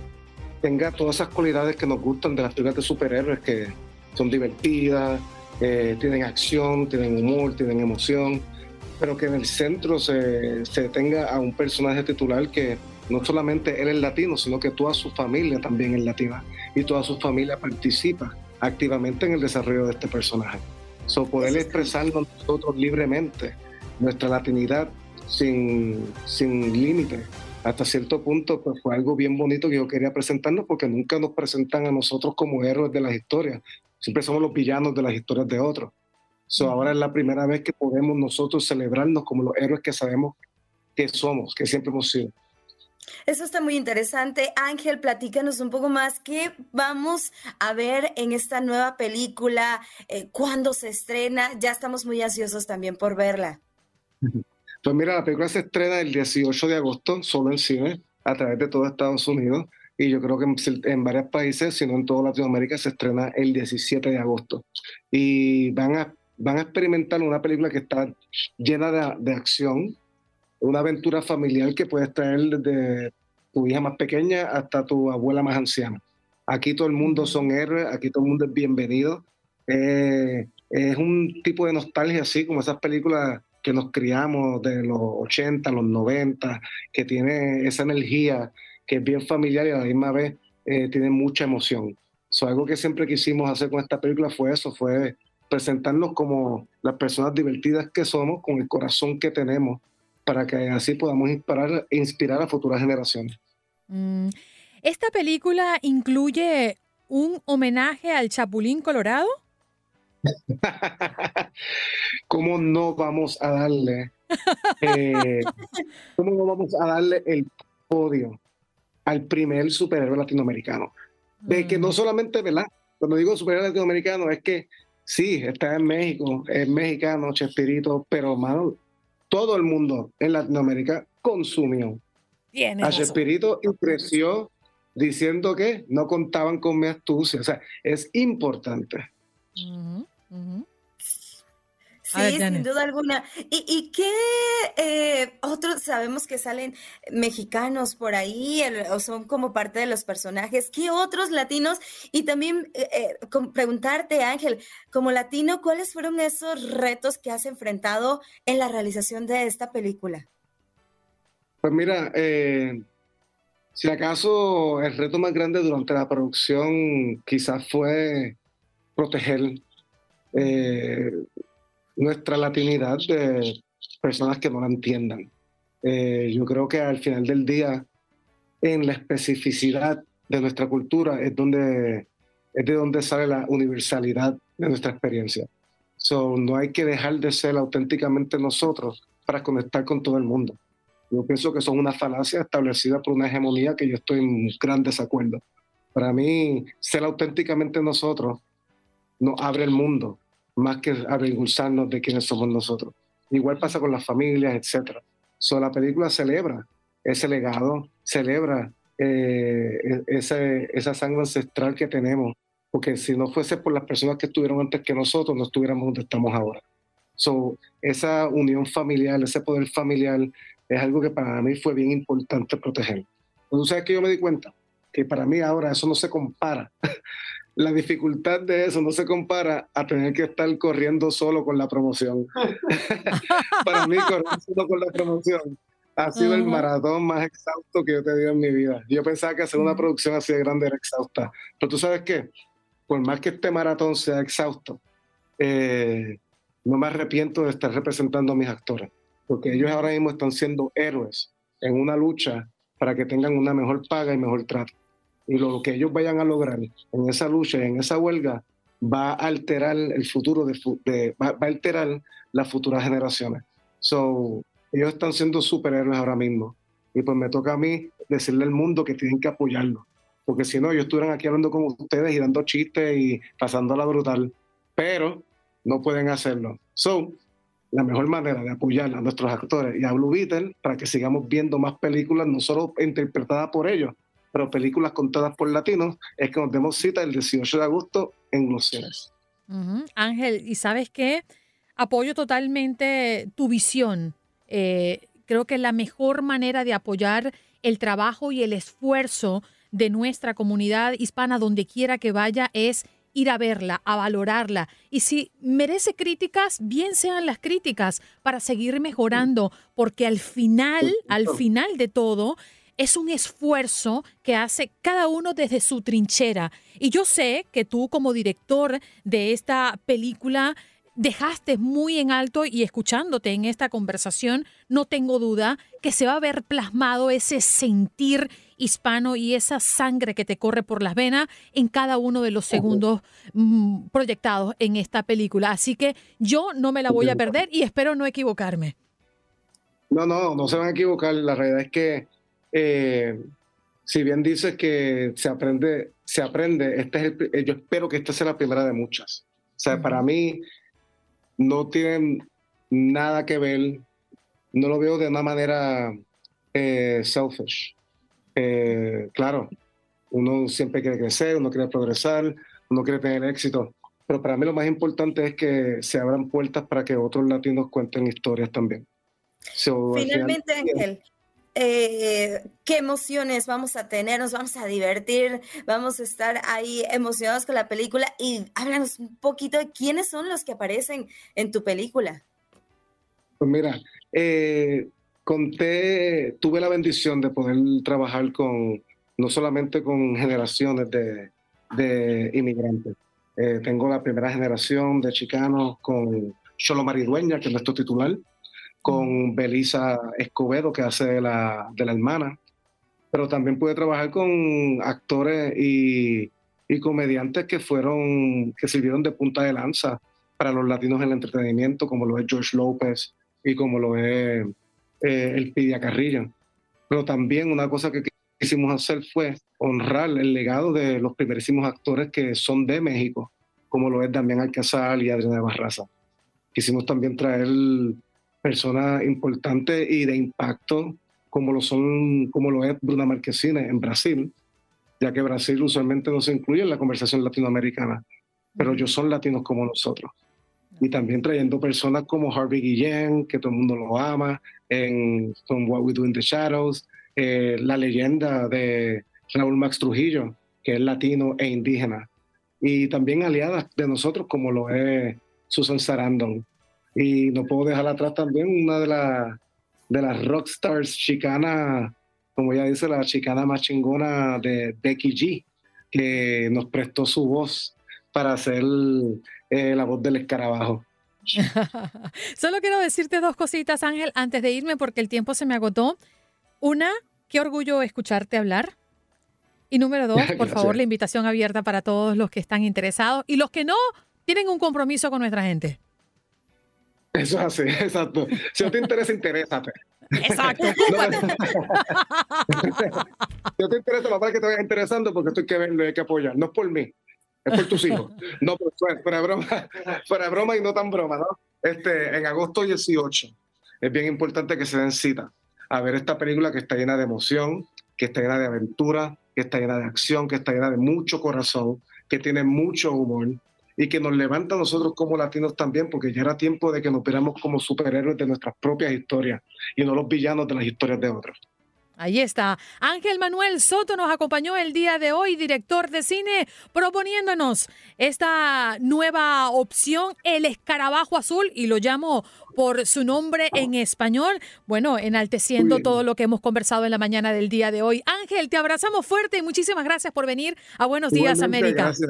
tenga todas esas cualidades que nos gustan de las películas de superhéroes, que son divertidas, eh, tienen acción, tienen humor, tienen emoción, pero que en el centro se, se tenga a un personaje titular que no solamente él es latino, sino que toda su familia también es latina y toda su familia participa activamente en el desarrollo de este personaje. So, poder expresarnos nosotros libremente nuestra latinidad sin, sin límite hasta cierto punto pues fue algo bien bonito que yo quería presentarnos porque nunca nos presentan a nosotros como héroes de las historias, siempre somos los villanos de las historias de otros. So, ahora es la primera vez que podemos nosotros celebrarnos como los héroes que sabemos que somos, que siempre hemos sido. Eso está muy interesante. Ángel, platícanos un poco más. ¿Qué vamos a ver en esta nueva película? Eh, ¿Cuándo se estrena? Ya estamos muy ansiosos también por verla. Pues mira, la película se estrena el 18 de agosto, solo en cine, a través de todo Estados Unidos. Y yo creo que en, varios países, si no en toda Latinoamérica, se estrena el 17 de agosto. Y van a, van a experimentar una película que está llena de, de acción, una aventura familiar que puedes traer desde tu hija más pequeña hasta tu abuela más anciana. Aquí todo el mundo son héroes, aquí todo el mundo es bienvenido. Eh, es un tipo de nostalgia así como esas películas que nos criamos de los 80, los 90, que tiene esa energía que es bien familiar y a la misma vez eh, tiene mucha emoción. So, algo que siempre quisimos hacer con esta película fue eso, fue presentarnos como las personas divertidas que somos, con el corazón que tenemos para que así podamos inspirar, inspirar a futuras generaciones. Mm. ¿Esta película incluye un homenaje al Chapulín Colorado? ¿Cómo no vamos a darle? Eh, ¿Cómo no vamos a darle el podio al primer superhéroe latinoamericano? De que no mm. solamente, ¿verdad? Cuando digo superhéroe latinoamericano es que sí, está en México, es mexicano, Chespirito, pero mano, todo el mundo en Latinoamérica consumió. a Chespirito y creció diciendo que no contaban con mi astucia. O sea, es importante. Sí, sin duda alguna. ¿Y, qué eh, otros sabemos que salen mexicanos por ahí o son como parte de los personajes? ¿Qué otros latinos? Y también eh, eh, preguntarte, Ángel, como latino, ¿cuáles fueron esos retos que has enfrentado en la realización de esta película? Pues mira, si acaso el reto más grande durante la producción quizás fue proteger nuestra latinidad de personas que no la entiendan. Eh, yo creo que al final del día, en la especificidad de nuestra cultura es donde es de donde sale la universalidad de nuestra experiencia. So, no hay que dejar de ser auténticamente nosotros para conectar con todo el mundo. Yo pienso que son una falacia establecida por una hegemonía que yo estoy en gran desacuerdo. Para mí, ser auténticamente nosotros nos abre el mundo más que avergonzarnos de quiénes somos nosotros. Igual pasa con las familias, etc. So, la película celebra ese legado, celebra eh, e-, ese, esa sangre ancestral que tenemos, porque si no fuese por las personas que estuvieron antes que nosotros, no estuviéramos donde estamos ahora. So, esa unión familiar, ese poder familiar, es algo que para mí fue bien importante proteger. Entonces, ¿sabes que yo me di cuenta? Que para mí ahora eso no se compara la dificultad de eso no se compara a tener que estar corriendo solo con la promoción. Para mí, correr solo con la promoción ha sido el maratón más exhausto que yo he tenido en mi vida. Yo pensaba que hacer una producción así de grande era exhausta. Pero tú sabes qué, por más que este maratón sea exhausto, eh, no me arrepiento de estar representando a mis actores, porque ellos ahora mismo están siendo héroes en una lucha para que tengan una mejor paga y mejor trato y lo que ellos vayan a lograr en esa lucha, en esa huelga, va a alterar el futuro, de, va, a alterar las futuras generaciones. So, ellos están siendo superhéroes ahora mismo. Y pues me toca a mí decirle al mundo que tienen que apoyarlo. Porque si no, ellos estuvieran aquí hablando con ustedes y dando chistes y pasándola brutal. Pero no pueden hacerlo. So, la mejor manera de apoyar a nuestros actores y a Blue Beetle para que sigamos viendo más películas, no solo interpretadas por ellos, pero películas contadas por latinos, es que nos demos cita el 18 de agosto en Gloseres. Ángel, ¿y sabes qué? Apoyo totalmente tu visión. Eh, creo que la mejor manera de apoyar el trabajo y el esfuerzo de nuestra comunidad hispana donde quiera que vaya es ir a verla, a valorarla. Y si merece críticas, bien sean las críticas para seguir mejorando, porque al final, al final de todo, es un esfuerzo que hace cada uno desde su trinchera. Y yo sé que tú como director de esta película dejaste muy en alto y escuchándote en esta conversación, no tengo duda que se va a ver plasmado ese sentir hispano y esa sangre que te corre por las venas en cada uno de los segundos mm, proyectados en esta película. Así que yo no me la voy a perder y espero no equivocarme. No, no, no se van a equivocar. La realidad es que eh, si bien dices que se aprende, se aprende, este es el, eh, yo espero que esta sea la primera de muchas. O sea, para mí no tienen nada que ver, no lo veo de una manera eh, selfish. claro, uno siempre quiere crecer, uno quiere progresar, uno quiere tener éxito, pero para mí lo más importante es que se abran puertas para que otros latinos cuenten historias también. Finalmente, Ángel, eh, qué emociones vamos a tener, nos vamos a divertir, vamos a estar ahí emocionados con la película. Y háblanos un poquito de quiénes son los que aparecen en tu película. Pues mira, eh, conté, tuve la bendición de poder trabajar con, no solamente con generaciones de, inmigrantes, eh, tengo la primera generación de chicanos con Cholo Maridueña, que es nuestro titular, con Belisa Escobedo, que hace de la, de la hermana, pero también pude trabajar con actores y, y, comediantes que fueron, que sirvieron de punta de lanza para los latinos en el entretenimiento, como lo es George López y como lo es eh, el Pidia Carrillo. Pero también una cosa que quisimos hacer fue honrar el legado de los primerísimos actores que son de México, como lo es Damián Alcázar y Adriana Barraza. Quisimos también traer personas importantes y de impacto como lo son como lo es Bruna Marquesina en Brasil, ya que Brasil usualmente no se incluye en la conversación latinoamericana, pero ellos son latinos como nosotros. y también trayendo personas como Harvey Guillén, que todo el mundo lo ama, en From What We Do in the Shadows, eh, la leyenda de Raúl Max Trujillo, que es latino e indígena, y también aliadas de nosotros como lo es Susan Sarandon. Y no puedo dejar atrás también una de, las de las rockstars chicanas, como ya dice, la chicana más chingona de Becky G, que nos prestó su voz para hacer eh, la voz del escarabajo. Solo quiero decirte dos cositas, Ángel, antes de irme, porque el tiempo se me agotó. Una, qué orgullo escucharte hablar. Y número dos, por favor, la invitación abierta para todos los que están interesados y los que no tienen un compromiso con nuestra gente. Eso es así, exacto. Si no te interesa, interésate. Exacto, si no te interesa, lo que te vaya interesando porque estoy que verlo y hay que apoyar. No es por mí, es por tus hijos. No, fuera broma, fuera broma y no tan broma, ¿no? Este, en agosto 18 es bien importante que se den cita a ver esta película que está llena de emoción, que está llena de aventura, que está llena de acción, que está llena de mucho corazón, que tiene mucho humor y que nos levanta a nosotros como latinos también, porque ya era tiempo de que nos viéramos como superhéroes de nuestras propias historias y no los villanos de las historias de otros. Ahí está. Ángel Manuel Soto nos acompañó el día de hoy, director de cine, proponiéndonos esta nueva opción, el escarabajo azul, y lo llamo por su nombre en español. Bueno, enalteciendo todo lo que hemos conversado en la mañana del día de hoy. Ángel, te abrazamos fuerte y muchísimas gracias por venir a Buenos Días América. Gracias.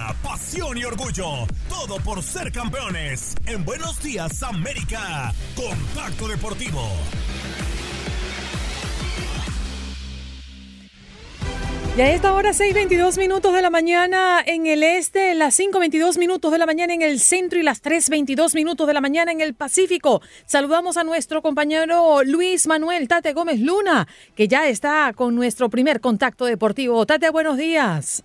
pasión y orgullo. Todo por ser campeones. En Buenos Días América. Contacto Deportivo. Y a esta hora 6.22 minutos de la mañana en el este, las 5.22 minutos de la mañana en el centro y las 3.22 minutos de la mañana en el Pacífico. Saludamos a nuestro compañero Luis Manuel Tate Gómez Luna, que ya está con nuestro primer contacto deportivo. Tate, buenos días.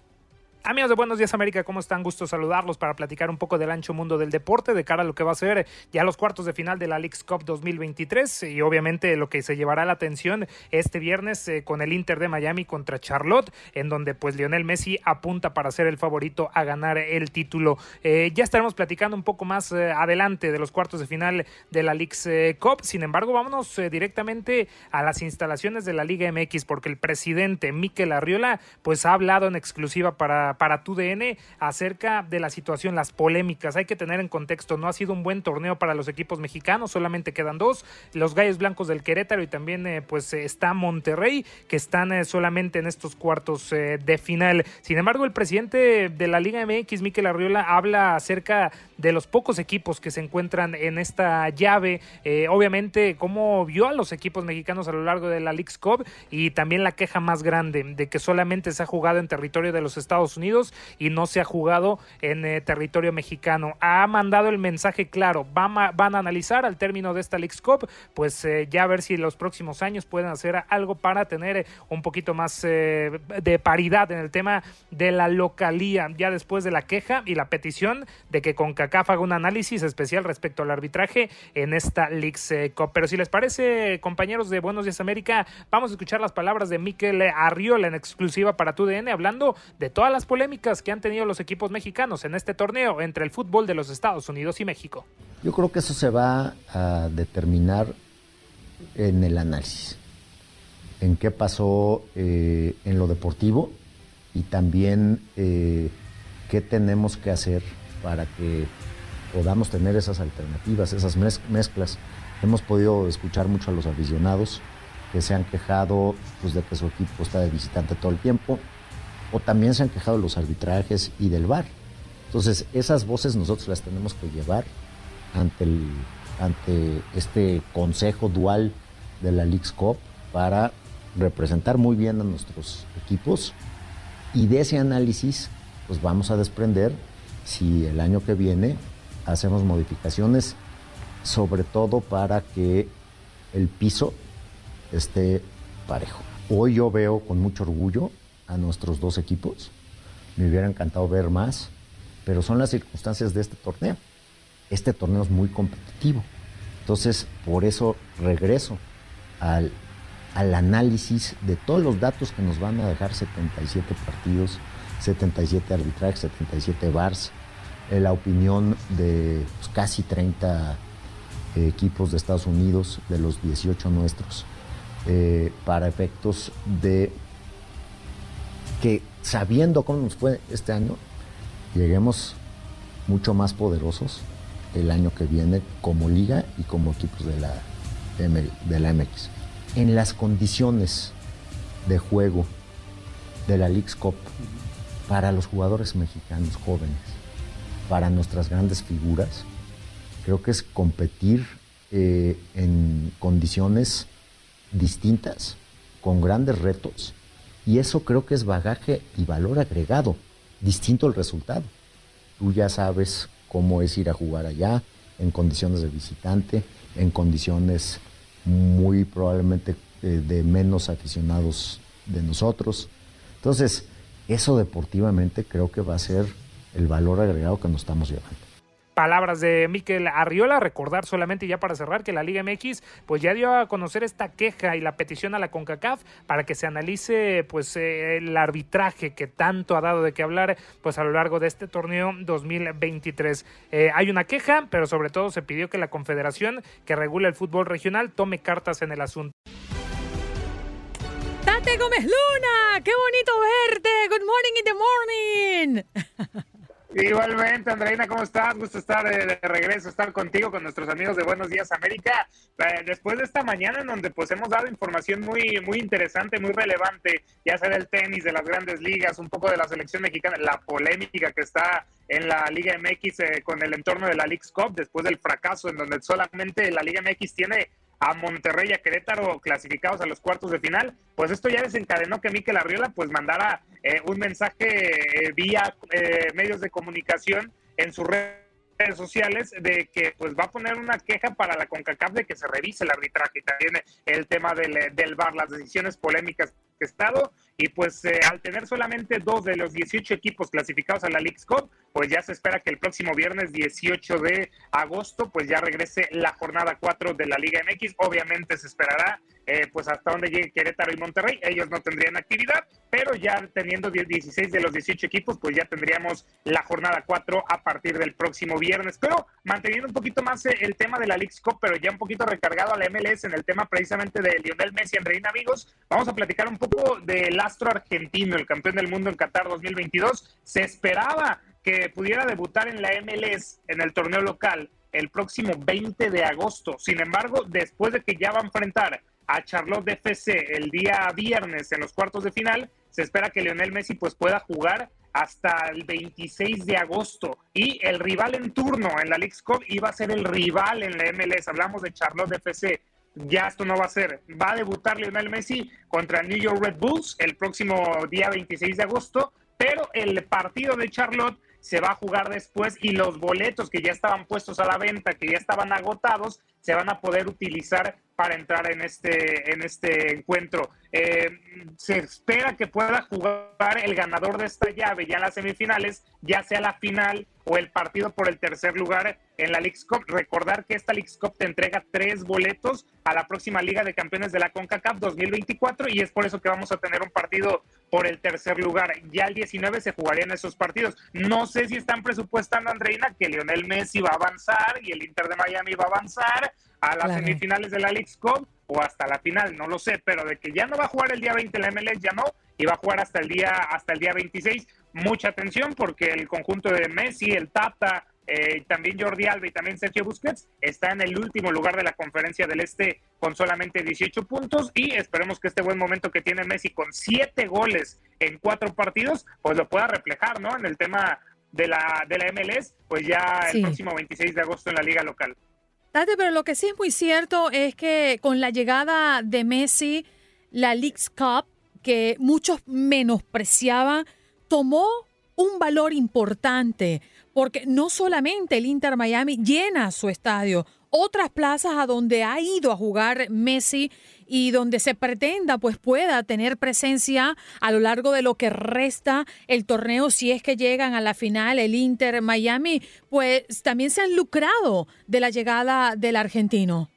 Amigos de Buenos Días América, ¿cómo están? Gusto saludarlos para platicar un poco del ancho mundo del deporte de cara a lo que va a ser ya los cuartos de final de la Leagues Cup 2023 y obviamente lo que se llevará la atención este viernes eh, con el Inter de Miami contra Charlotte, en donde pues Lionel Messi apunta para ser el favorito a ganar el título. Eh, ya estaremos platicando un poco más eh, adelante de los cuartos de final de la Leagues Cup. Sin embargo, vámonos directamente a las instalaciones de la Liga MX porque el presidente Miquel Arriola pues ha hablado en exclusiva para para tu DN acerca de la situación, las polémicas. Hay que tener en contexto, no ha sido un buen torneo para los equipos mexicanos, solamente quedan dos, los Gallos Blancos del Querétaro y también eh, pues está Monterrey, que están eh, solamente en estos cuartos eh, de final. Sin embargo, el presidente de la Liga MX, Miquel Arriola, habla acerca de los pocos equipos que se encuentran en esta llave, obviamente cómo vio a los equipos mexicanos a lo largo de la League's Cup y también la queja más grande de que solamente se ha jugado en territorio de los Estados Unidos y no se ha jugado en eh, territorio mexicano. Ha mandado el mensaje claro, van a, analizar al término de esta League Cup, pues eh, ya a ver si los próximos años pueden hacer algo para tener eh, un poquito más de paridad en el tema de la localía, ya después de la queja y la petición de que CONCACAF haga un análisis especial respecto al arbitraje en esta League Cup. Pero si les parece, compañeros de Buenos Días América, vamos a escuchar las palabras de Miquel Arriola en exclusiva para TUDN, hablando de todas las polémicas que han tenido los equipos mexicanos en este torneo entre el fútbol de los Estados Unidos y México. Yo creo que eso se va a determinar en el análisis, en qué pasó eh, en lo deportivo y también eh, qué tenemos que hacer para que podamos tener esas alternativas, esas mezclas. Hemos podido escuchar mucho a los aficionados que se han quejado pues, de que su equipo está de visitante todo el tiempo o también se han quejado los arbitrajes y del VAR. Entonces, esas voces nosotros las tenemos que llevar ante, el, ante este consejo dual de la League's Cup para representar muy bien a nuestros equipos y de ese análisis pues vamos a desprender si el año que viene hacemos modificaciones sobre todo para que el piso esté parejo. Hoy yo veo con mucho orgullo a nuestros dos equipos. Me hubiera encantado ver más, pero son las circunstancias de este torneo. Este torneo es muy competitivo. Entonces, por eso regreso al, al análisis de todos los datos que nos van a dejar 77 partidos, 77 arbitrajes, 77 bars, eh, la opinión de pues, casi 30 eh, equipos de Estados Unidos, de los 18 nuestros, eh, para efectos de que sabiendo cómo nos fue este año, lleguemos mucho más poderosos el año que viene como liga y como equipos de la, de la MX. En las condiciones de juego de la League's Cup para los jugadores mexicanos jóvenes, para nuestras grandes figuras, creo que es competir eh, en condiciones distintas, con grandes retos, y eso creo que es bagaje y valor agregado, distinto al resultado. Tú ya sabes cómo es ir a jugar allá, en condiciones de visitante, en condiciones muy probablemente eh, de menos aficionados de nosotros. Entonces, eso deportivamente creo que va a ser el valor agregado que nos estamos llevando palabras de Miquel Arriola. Recordar solamente ya para cerrar que la Liga MX pues ya dio a conocer esta queja y la petición a la CONCACAF para que se analice pues eh, el arbitraje que tanto ha dado de qué hablar pues a lo largo de este torneo 2023. Eh, hay una queja, pero sobre todo se pidió que la Confederación que regula el fútbol regional tome cartas en el asunto. Tate Gómez Luna, qué bonito verte. Good morning in the morning. Igualmente, Andreina, ¿cómo estás? Gusto estar de, regreso, estar contigo, con nuestros amigos de Buenos Días América. Eh, después de esta mañana en donde pues hemos dado información muy, muy interesante, muy relevante, ya sea del tenis, de las grandes ligas, un poco de la selección mexicana, la polémica que está en la Liga MX eh, con el entorno de la League's Cup, después del fracaso en donde solamente la Liga MX tiene a Monterrey y a Querétaro clasificados a los cuartos de final, pues esto ya desencadenó que Miquel Arriola pues mandara eh, un mensaje eh, vía eh, medios de comunicación en sus redes sociales de que pues va a poner una queja para la CONCACAF de que se revise el arbitraje y también el tema del, del VAR, las decisiones polémicas que estado y pues eh, al tener solamente dos de los 18 equipos clasificados a la League's Cup, pues ya se espera que el próximo viernes 18 de agosto, pues ya regrese la jornada 4 de la Liga MX. Obviamente se esperará eh, pues hasta donde llegue Querétaro y Monterrey. Ellos no tendrían actividad, pero ya teniendo 16 de los 18 equipos, pues ya tendríamos la jornada 4 a partir del próximo viernes. Pero manteniendo un poquito más eh, el tema de la League's Cup, pero ya un poquito recargado a la MLS en el tema precisamente de Lionel Messi, Andreina, amigos, vamos a platicar un poco de la argentino, el campeón del mundo en Qatar 2022. Se esperaba que pudiera debutar en la MLS en el torneo local el próximo 20 de agosto. Sin embargo, después de que ya va a enfrentar a Charlotte FC el día viernes en los cuartos de final, se espera que Lionel Messi pues pueda jugar hasta el 26 de agosto y el rival en turno en la League's Cup iba a ser el rival en la MLS. Hablamos de Charlotte FC ya esto no va a ser. Va a debutar Lionel Messi contra New York Red Bulls el próximo día 26 de agosto, pero el partido de Charlotte se va a jugar después y los boletos que ya estaban puestos a la venta, que ya estaban agotados, se van a poder utilizar para entrar en este, en este encuentro. Eh, se espera que pueda jugar el ganador de esta llave ya en las semifinales, ya sea la final o el partido por el tercer lugar en la League's Cup. Recordar que esta League's Cup te entrega tres boletos a la próxima Liga de Campeones de la CONCACAF 2024 y es por eso que vamos a tener un partido por el tercer lugar. Ya el 19 se jugarían esos partidos. No sé si están presupuestando, Andreina, que Lionel Messi va a avanzar y el Inter de Miami va a avanzar a las semifinales de la League's Cup o hasta la final, no lo sé, pero de que ya no va a jugar el día 20 la MLS, ya no, y va a jugar hasta el día, hasta el día 26. Mucha atención porque el conjunto de Messi, el Tata, eh, también Jordi Alba y también Sergio Busquets está en el último lugar de la conferencia del Este con solamente 18 puntos y esperemos que este buen momento que tiene Messi con 7 goles en 4 partidos, pues lo pueda reflejar, ¿no? En el tema de la, de la MLS, pues ya el próximo 26 de agosto en la liga local pero lo que sí es muy cierto es que con la llegada de Messi, la League's Cup, que muchos menospreciaban, tomó un valor importante, porque no solamente el Inter Miami llena su estadio, otras plazas a donde ha ido a jugar Messi y donde se pretenda pues pueda tener presencia a lo largo de lo que resta el torneo si es que llegan a la final el Inter Miami, pues también se han lucrado de la llegada del argentino.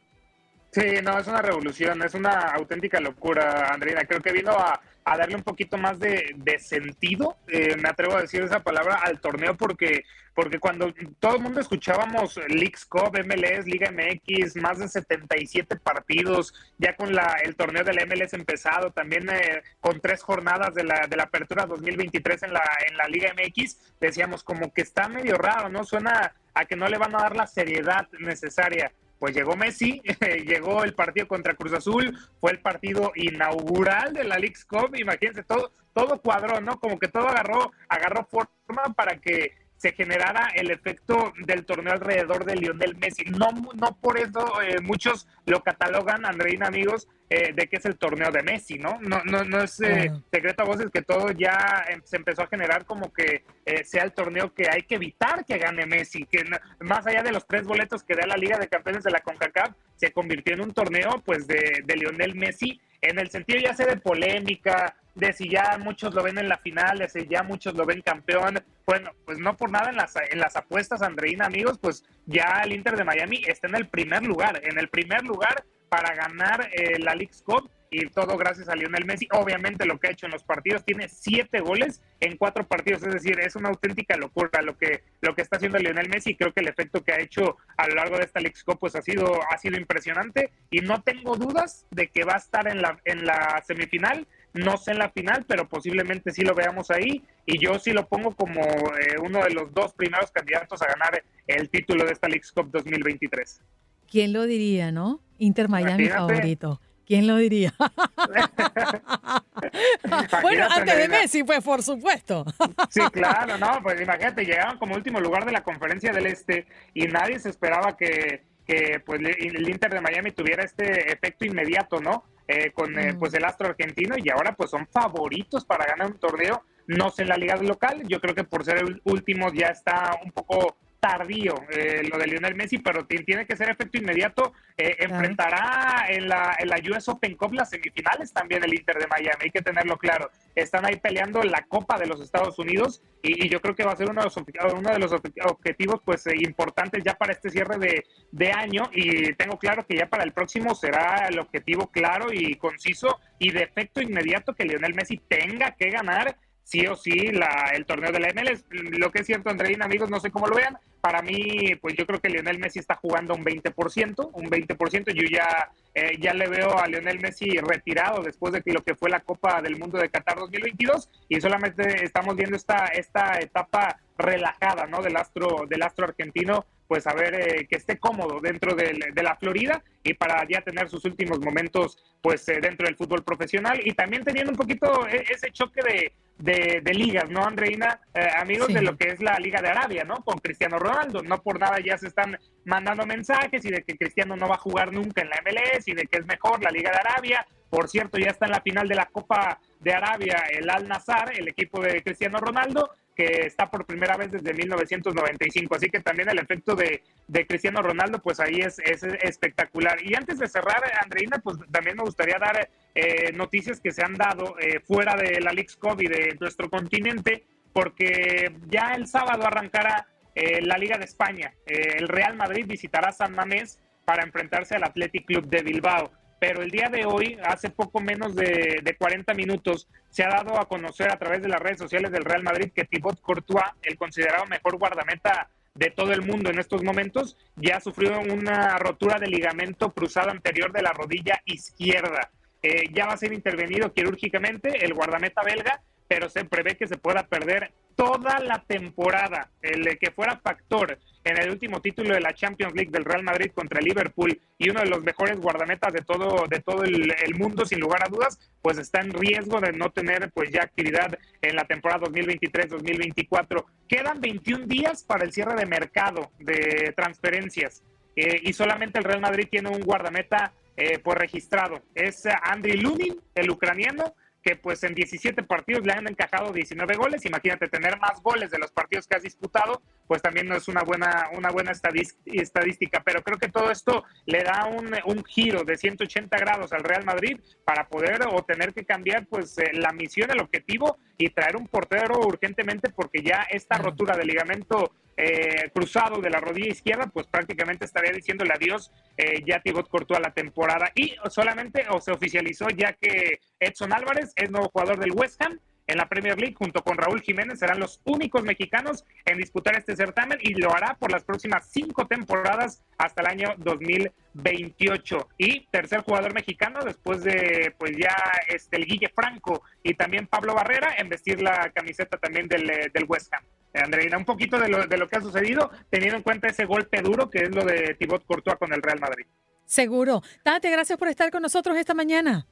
Sí, no, es una revolución, es una auténtica locura, Andreina. Creo que vino a, darle un poquito más de, sentido, eh, me atrevo a decir esa palabra, al torneo, porque, porque cuando todo el mundo escuchábamos Leagues Cup, MLS, Liga MX, más de 77 partidos, ya con la, el torneo del MLS empezado, también eh, con tres jornadas de la, de la apertura 2023 en la, en la Liga MX, decíamos como que está medio raro, ¿no? Suena a que no le van a dar la seriedad necesaria pues llegó Messi, llegó el partido contra Cruz Azul, fue el partido inaugural de la League's Cup, imagínense, todo, todo cuadró, ¿no? Como que todo agarró, agarró forma para que se generara el efecto del torneo alrededor de Lionel Messi. No, no por eso eh, muchos lo catalogan, Andreina, amigos, eh, de que es el torneo de Messi, ¿no? No, no, no es eh, secreto a voces que todo ya em, se empezó a generar como que sea el torneo que hay que evitar que gane Messi, que más allá de los tres boletos que da la Liga de Campeones de la CONCACAF, se convirtió en un torneo pues de, de Lionel Messi en el sentido ya sea de polémica, de si ya muchos lo ven en la final, de si ya muchos lo ven campeón. Bueno, pues no por nada en las, en las apuestas, Andreina, amigos, pues ya el Inter de Miami está en el primer lugar, en el primer lugar para ganar eh, la League's Cup y todo gracias a Lionel Messi. Obviamente lo que ha hecho en los partidos, tiene siete goles en cuatro partidos, es decir, es una auténtica locura lo que, lo que está haciendo Lionel Messi. Creo que el efecto que ha hecho a lo largo de esta League's Cup pues ha sido, ha sido impresionante y no tengo dudas de que va a estar en la, en la semifinal no sé en la final, pero posiblemente sí lo veamos ahí. Y yo sí lo pongo como eh, uno de los dos primeros candidatos a ganar el título de esta League's Cup 2023. ¿Quién lo diría, no? Inter Miami favorito. ¿Quién lo diría? bueno, antes de Messi, pues por supuesto. sí, claro, no, pues imagínate, llegaron como último lugar de la conferencia del Este y nadie se esperaba que, que pues, el Inter de Miami tuviera este efecto inmediato, ¿no? Eh, con eh, pues el astro argentino y ahora pues son favoritos para ganar un torneo, no sé en la liga local, yo creo que por ser el último ya está un poco tardío eh, lo de Lionel Messi, pero tiene que ser efecto inmediato. Eh, enfrentará en la, en la US Open Cup las semifinales también el Inter de Miami, hay que tenerlo claro. Están ahí peleando la Copa de los Estados Unidos y, yo creo que va a ser uno de los, uno de los objetivos pues eh, importantes ya para este cierre de, de año y tengo claro que ya para el próximo será el objetivo claro y conciso y de efecto inmediato que Lionel Messi tenga que ganar sí o sí la, el torneo de la MLS. Lo que es cierto, Andreina, amigos, no sé cómo lo vean. Para mí, pues yo creo que Lionel Messi está jugando un 20%, un 20%. Yo ya, eh, ya le veo a Lionel Messi retirado después de que lo que fue la Copa del Mundo de Qatar 2022 y solamente estamos viendo esta, esta etapa relajada, ¿no? Del astro, del astro argentino pues a ver eh, que esté cómodo dentro de, la Florida y para ya tener sus últimos momentos pues eh, dentro del fútbol profesional y también teniendo un poquito e, ese choque de, de, ligas, ¿no, Andreina? Eh, amigos de lo que es la Liga de Arabia, ¿no? Con Cristiano Ronaldo, no por nada ya se están mandando mensajes y de que Cristiano no va a jugar nunca en la MLS y de que es mejor la Liga de Arabia. Por cierto, ya está en la final de la Copa de Arabia el Al Nazar, el equipo de Cristiano Ronaldo, que está por primera vez desde 1995. Así que también el efecto de, Cristiano Ronaldo, pues ahí es, es, espectacular. Y antes de cerrar, Andreina, pues también me gustaría dar eh, noticias que se han dado eh, fuera de la League's Cup y de nuestro continente, porque ya el sábado arrancará eh, la Liga de España. el Real Madrid visitará San Mamés para enfrentarse al Athletic Club de Bilbao pero el día de hoy, hace poco menos de, 40 minutos, se ha dado a conocer a través de las redes sociales del Real Madrid que Thibaut Courtois, el considerado mejor guardameta de todo el mundo en estos momentos, ya sufrió una rotura de ligamento cruzado anterior de la rodilla izquierda. Eh, ya va a ser intervenido quirúrgicamente el guardameta belga, pero se prevé que se pueda perder toda la temporada. El que fuera factor en el último título de la Champions League del Real Madrid contra Liverpool y uno de los mejores guardametas de todo, de todo el, mundo, sin lugar a dudas, pues está en riesgo de no tener pues ya actividad en la temporada 2023-2024. Quedan 21 días para el cierre de mercado de transferencias eh, y solamente el Real Madrid tiene un guardameta eh, pues registrado. Es Andriy Lunin, el ucraniano, que pues en 17 partidos le han encajado 19 goles. Imagínate tener más goles de los partidos que has disputado, pues también no es una buena, una buena estadística. Pero creo que todo esto le da un, un giro de 180 grados al Real Madrid para poder o tener que cambiar pues eh, la misión, el objetivo y traer un portero urgentemente porque ya esta rotura de ligamento eh, cruzado de la rodilla izquierda, pues prácticamente estaría diciéndole adiós eh, ya Thibaut Courtois a la temporada. Y solamente o se oficializó ya que Edson Álvarez es nuevo jugador del West Ham en la Premier League junto con Raúl Jiménez serán los únicos mexicanos en disputar este certamen y lo hará por las próximas cinco temporadas hasta el año 2028. Y tercer jugador mexicano después de pues ya este el Guille Franco y también Pablo Barrera en vestir la camiseta también del, eh, del West Ham. Andreina, un poquito de lo, de lo que ha sucedido, teniendo en cuenta ese golpe duro que es lo de Thibaut Courtois con el Real Madrid. Seguro. Tate, gracias por estar con nosotros esta mañana.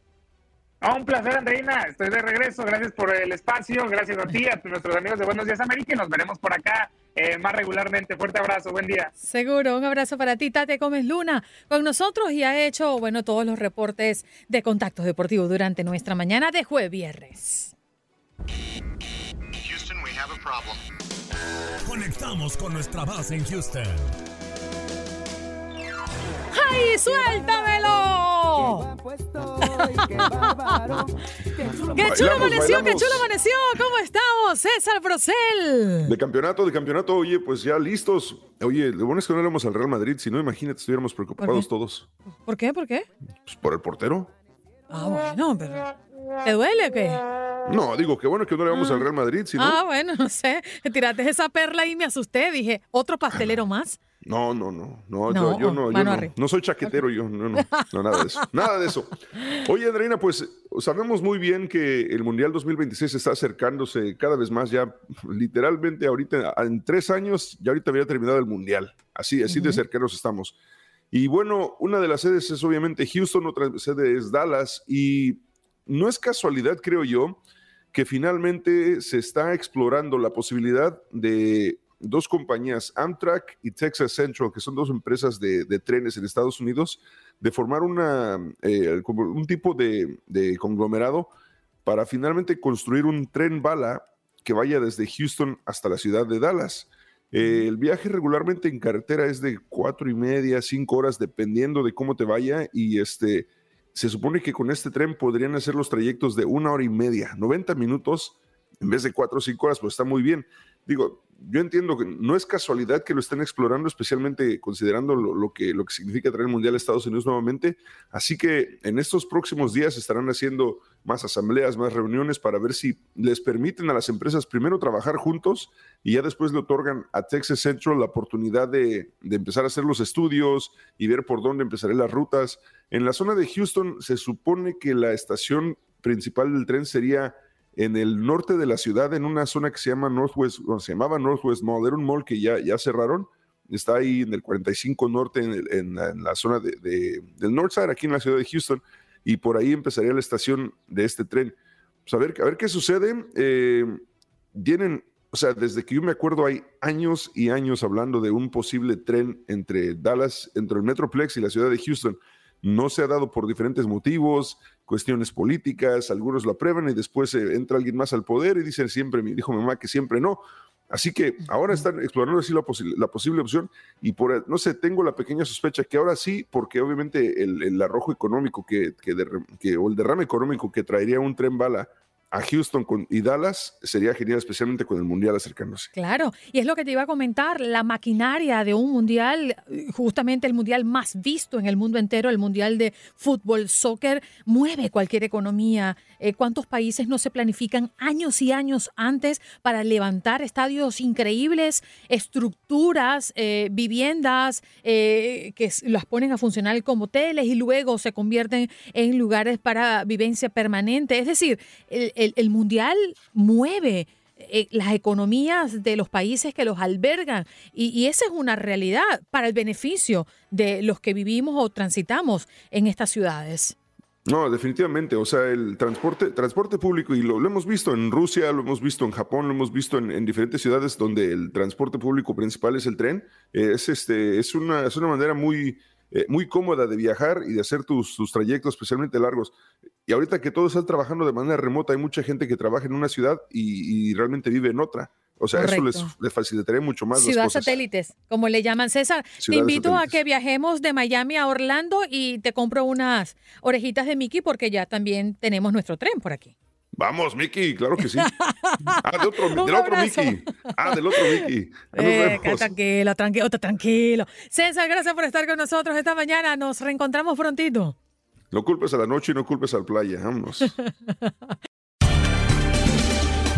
Ah, un placer, Andreina. Estoy de regreso. Gracias por el espacio. Gracias a ti, a nuestros amigos de Buenos Días América. Y nos veremos por acá eh, más regularmente. Fuerte abrazo. Buen día. Seguro. Un abrazo para ti, Tate Gómez Luna, con nosotros y ha hecho, bueno, todos los reportes de contactos deportivos durante nuestra mañana de jueves viernes. Houston, we have a problem. Conectamos con nuestra base en Houston. ¡Ay, suéltamelo! ¡Qué chulo amaneció, qué chulo amaneció! ¿Cómo estamos, César Procel? De campeonato, de campeonato, oye, pues ya listos. Oye, lo bueno es que no éramos al Real Madrid, si no, imagínate, estuviéramos preocupados todos. ¿Por qué? ¿Por qué? Pues por el portero. Ah, bueno, pero ¿te duele o qué? No, digo, qué bueno que no le vamos al Real Madrid, si no... Ah, bueno, no sé. Tiraste esa perla y me asusté. Dije, ¿otro pastelero más? No, no, no, no, yo, yo no, yo no, no, soy chaquetero, yo, no, no, no, nada de eso, nada de eso. Oye, Andreina, pues sabemos muy bien que el Mundial 2026 está acercándose cada vez más, ya literalmente ahorita, en tres años, ya ahorita había terminado el Mundial, así, así de cercanos estamos. Y bueno, una de las sedes es obviamente Houston, otra sede es Dallas, y no es casualidad, creo yo, que finalmente se está explorando la posibilidad de dos compañías, Amtrak y Texas Central, que son dos empresas de, trenes en Estados Unidos, de formar una, eh, un tipo de, conglomerado para finalmente construir un tren bala que vaya desde Houston hasta la ciudad de Dallas. Eh, el viaje regularmente en carretera es de cuatro y media, cinco horas, dependiendo de cómo te vaya. Y este, se supone que con este tren podrían hacer los trayectos de una hora y media, 90 minutos, en vez de cuatro o cinco horas, pues está muy bien. Digo, yo entiendo que no es casualidad que lo estén explorando, especialmente considerando lo, que, lo que significa traer el Mundial a Estados Unidos nuevamente. Así que en estos próximos días estarán haciendo más asambleas, más reuniones para ver si les permiten a las empresas primero trabajar juntos y ya después le otorgan a Texas Central la oportunidad de, de empezar a hacer los estudios y ver por dónde empezarán las rutas. En la zona de Houston se supone que la estación principal del tren sería en el norte de la ciudad, en una zona que se llama Northwest, se llamaba Northwest Mall, era un mall que ya, ya cerraron, está ahí en el 45 norte, en, la, zona de, del Northside, aquí en la ciudad de Houston, y por ahí empezaría la estación de este tren. Pues a, ver, a ver qué sucede. Eh, tienen, o sea, desde que yo me acuerdo hay años y años hablando de un posible tren entre Dallas, entre el Metroplex y la ciudad de Houston. No se ha dado por diferentes motivos, cuestiones políticas, algunos lo aprueban y después eh, entra alguien más al poder y dicen siempre, me dijo mi mamá que siempre no. Así que ahora están explorando así la, la, posible opción y por, no sé, tengo la pequeña sospecha que ahora sí, porque obviamente el, arrojo económico que, que, o el derrame económico que traería un tren bala a Houston con, y Dallas sería genial, especialmente con el Mundial acercándose. Claro, y es lo que te iba a comentar, la maquinaria de un Mundial, justamente el Mundial más visto en el mundo entero, el Mundial de fútbol, soccer, mueve cualquier economía. Eh, ¿Cuántos países no se planifican años y años antes para levantar estadios increíbles, estructuras, eh, viviendas eh, que las ponen a funcionar como hoteles y luego se convierten en lugares para vivencia permanente? Es decir, el, el, mundial mueve eh, las economías de los países que los albergan y, esa es una realidad para el beneficio de los que vivimos o transitamos en estas ciudades. No, definitivamente. O sea, el transporte, transporte público, y lo, hemos visto en Rusia, lo hemos visto en Japón, lo hemos visto en, diferentes ciudades donde el transporte público principal es el tren. Es, este, es, una, es una manera muy, eh, muy cómoda de viajar y de hacer tus, tus, trayectos especialmente largos. Y ahorita que todos están trabajando de manera remota, hay mucha gente que trabaja en una ciudad y, realmente vive en otra. O sea, eso les, les, facilitaría mucho más. Ciudad satélites, como le llaman César. te invito a que viajemos de Miami a Orlando y te compro unas orejitas de Mickey porque ya también tenemos nuestro tren por aquí. Vamos, Mickey, claro que sí. Ah, de otro, del otro Mickey. Ah, del otro Mickey. Eh, tranquilo, tranquilo, tranquilo. César, gracias por estar con nosotros esta mañana. Nos reencontramos prontito. No culpes a la noche y no culpes al playa. Vámonos.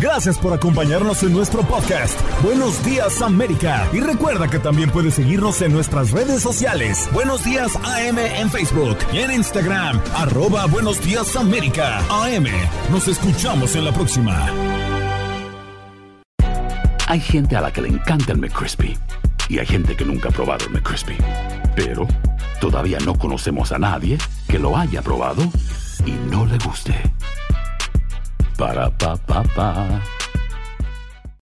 Gracias por acompañarnos en nuestro podcast. Buenos días América. Y recuerda que también puedes seguirnos en nuestras redes sociales. Buenos días AM en Facebook y en Instagram. Arroba Buenos días América. AM. Nos escuchamos en la próxima. Hay gente a la que le encanta el McCrispy. Y hay gente que nunca ha probado el McCrispy. Pero todavía no conocemos a nadie que lo haya probado y no le guste. Ba-da-ba-ba-ba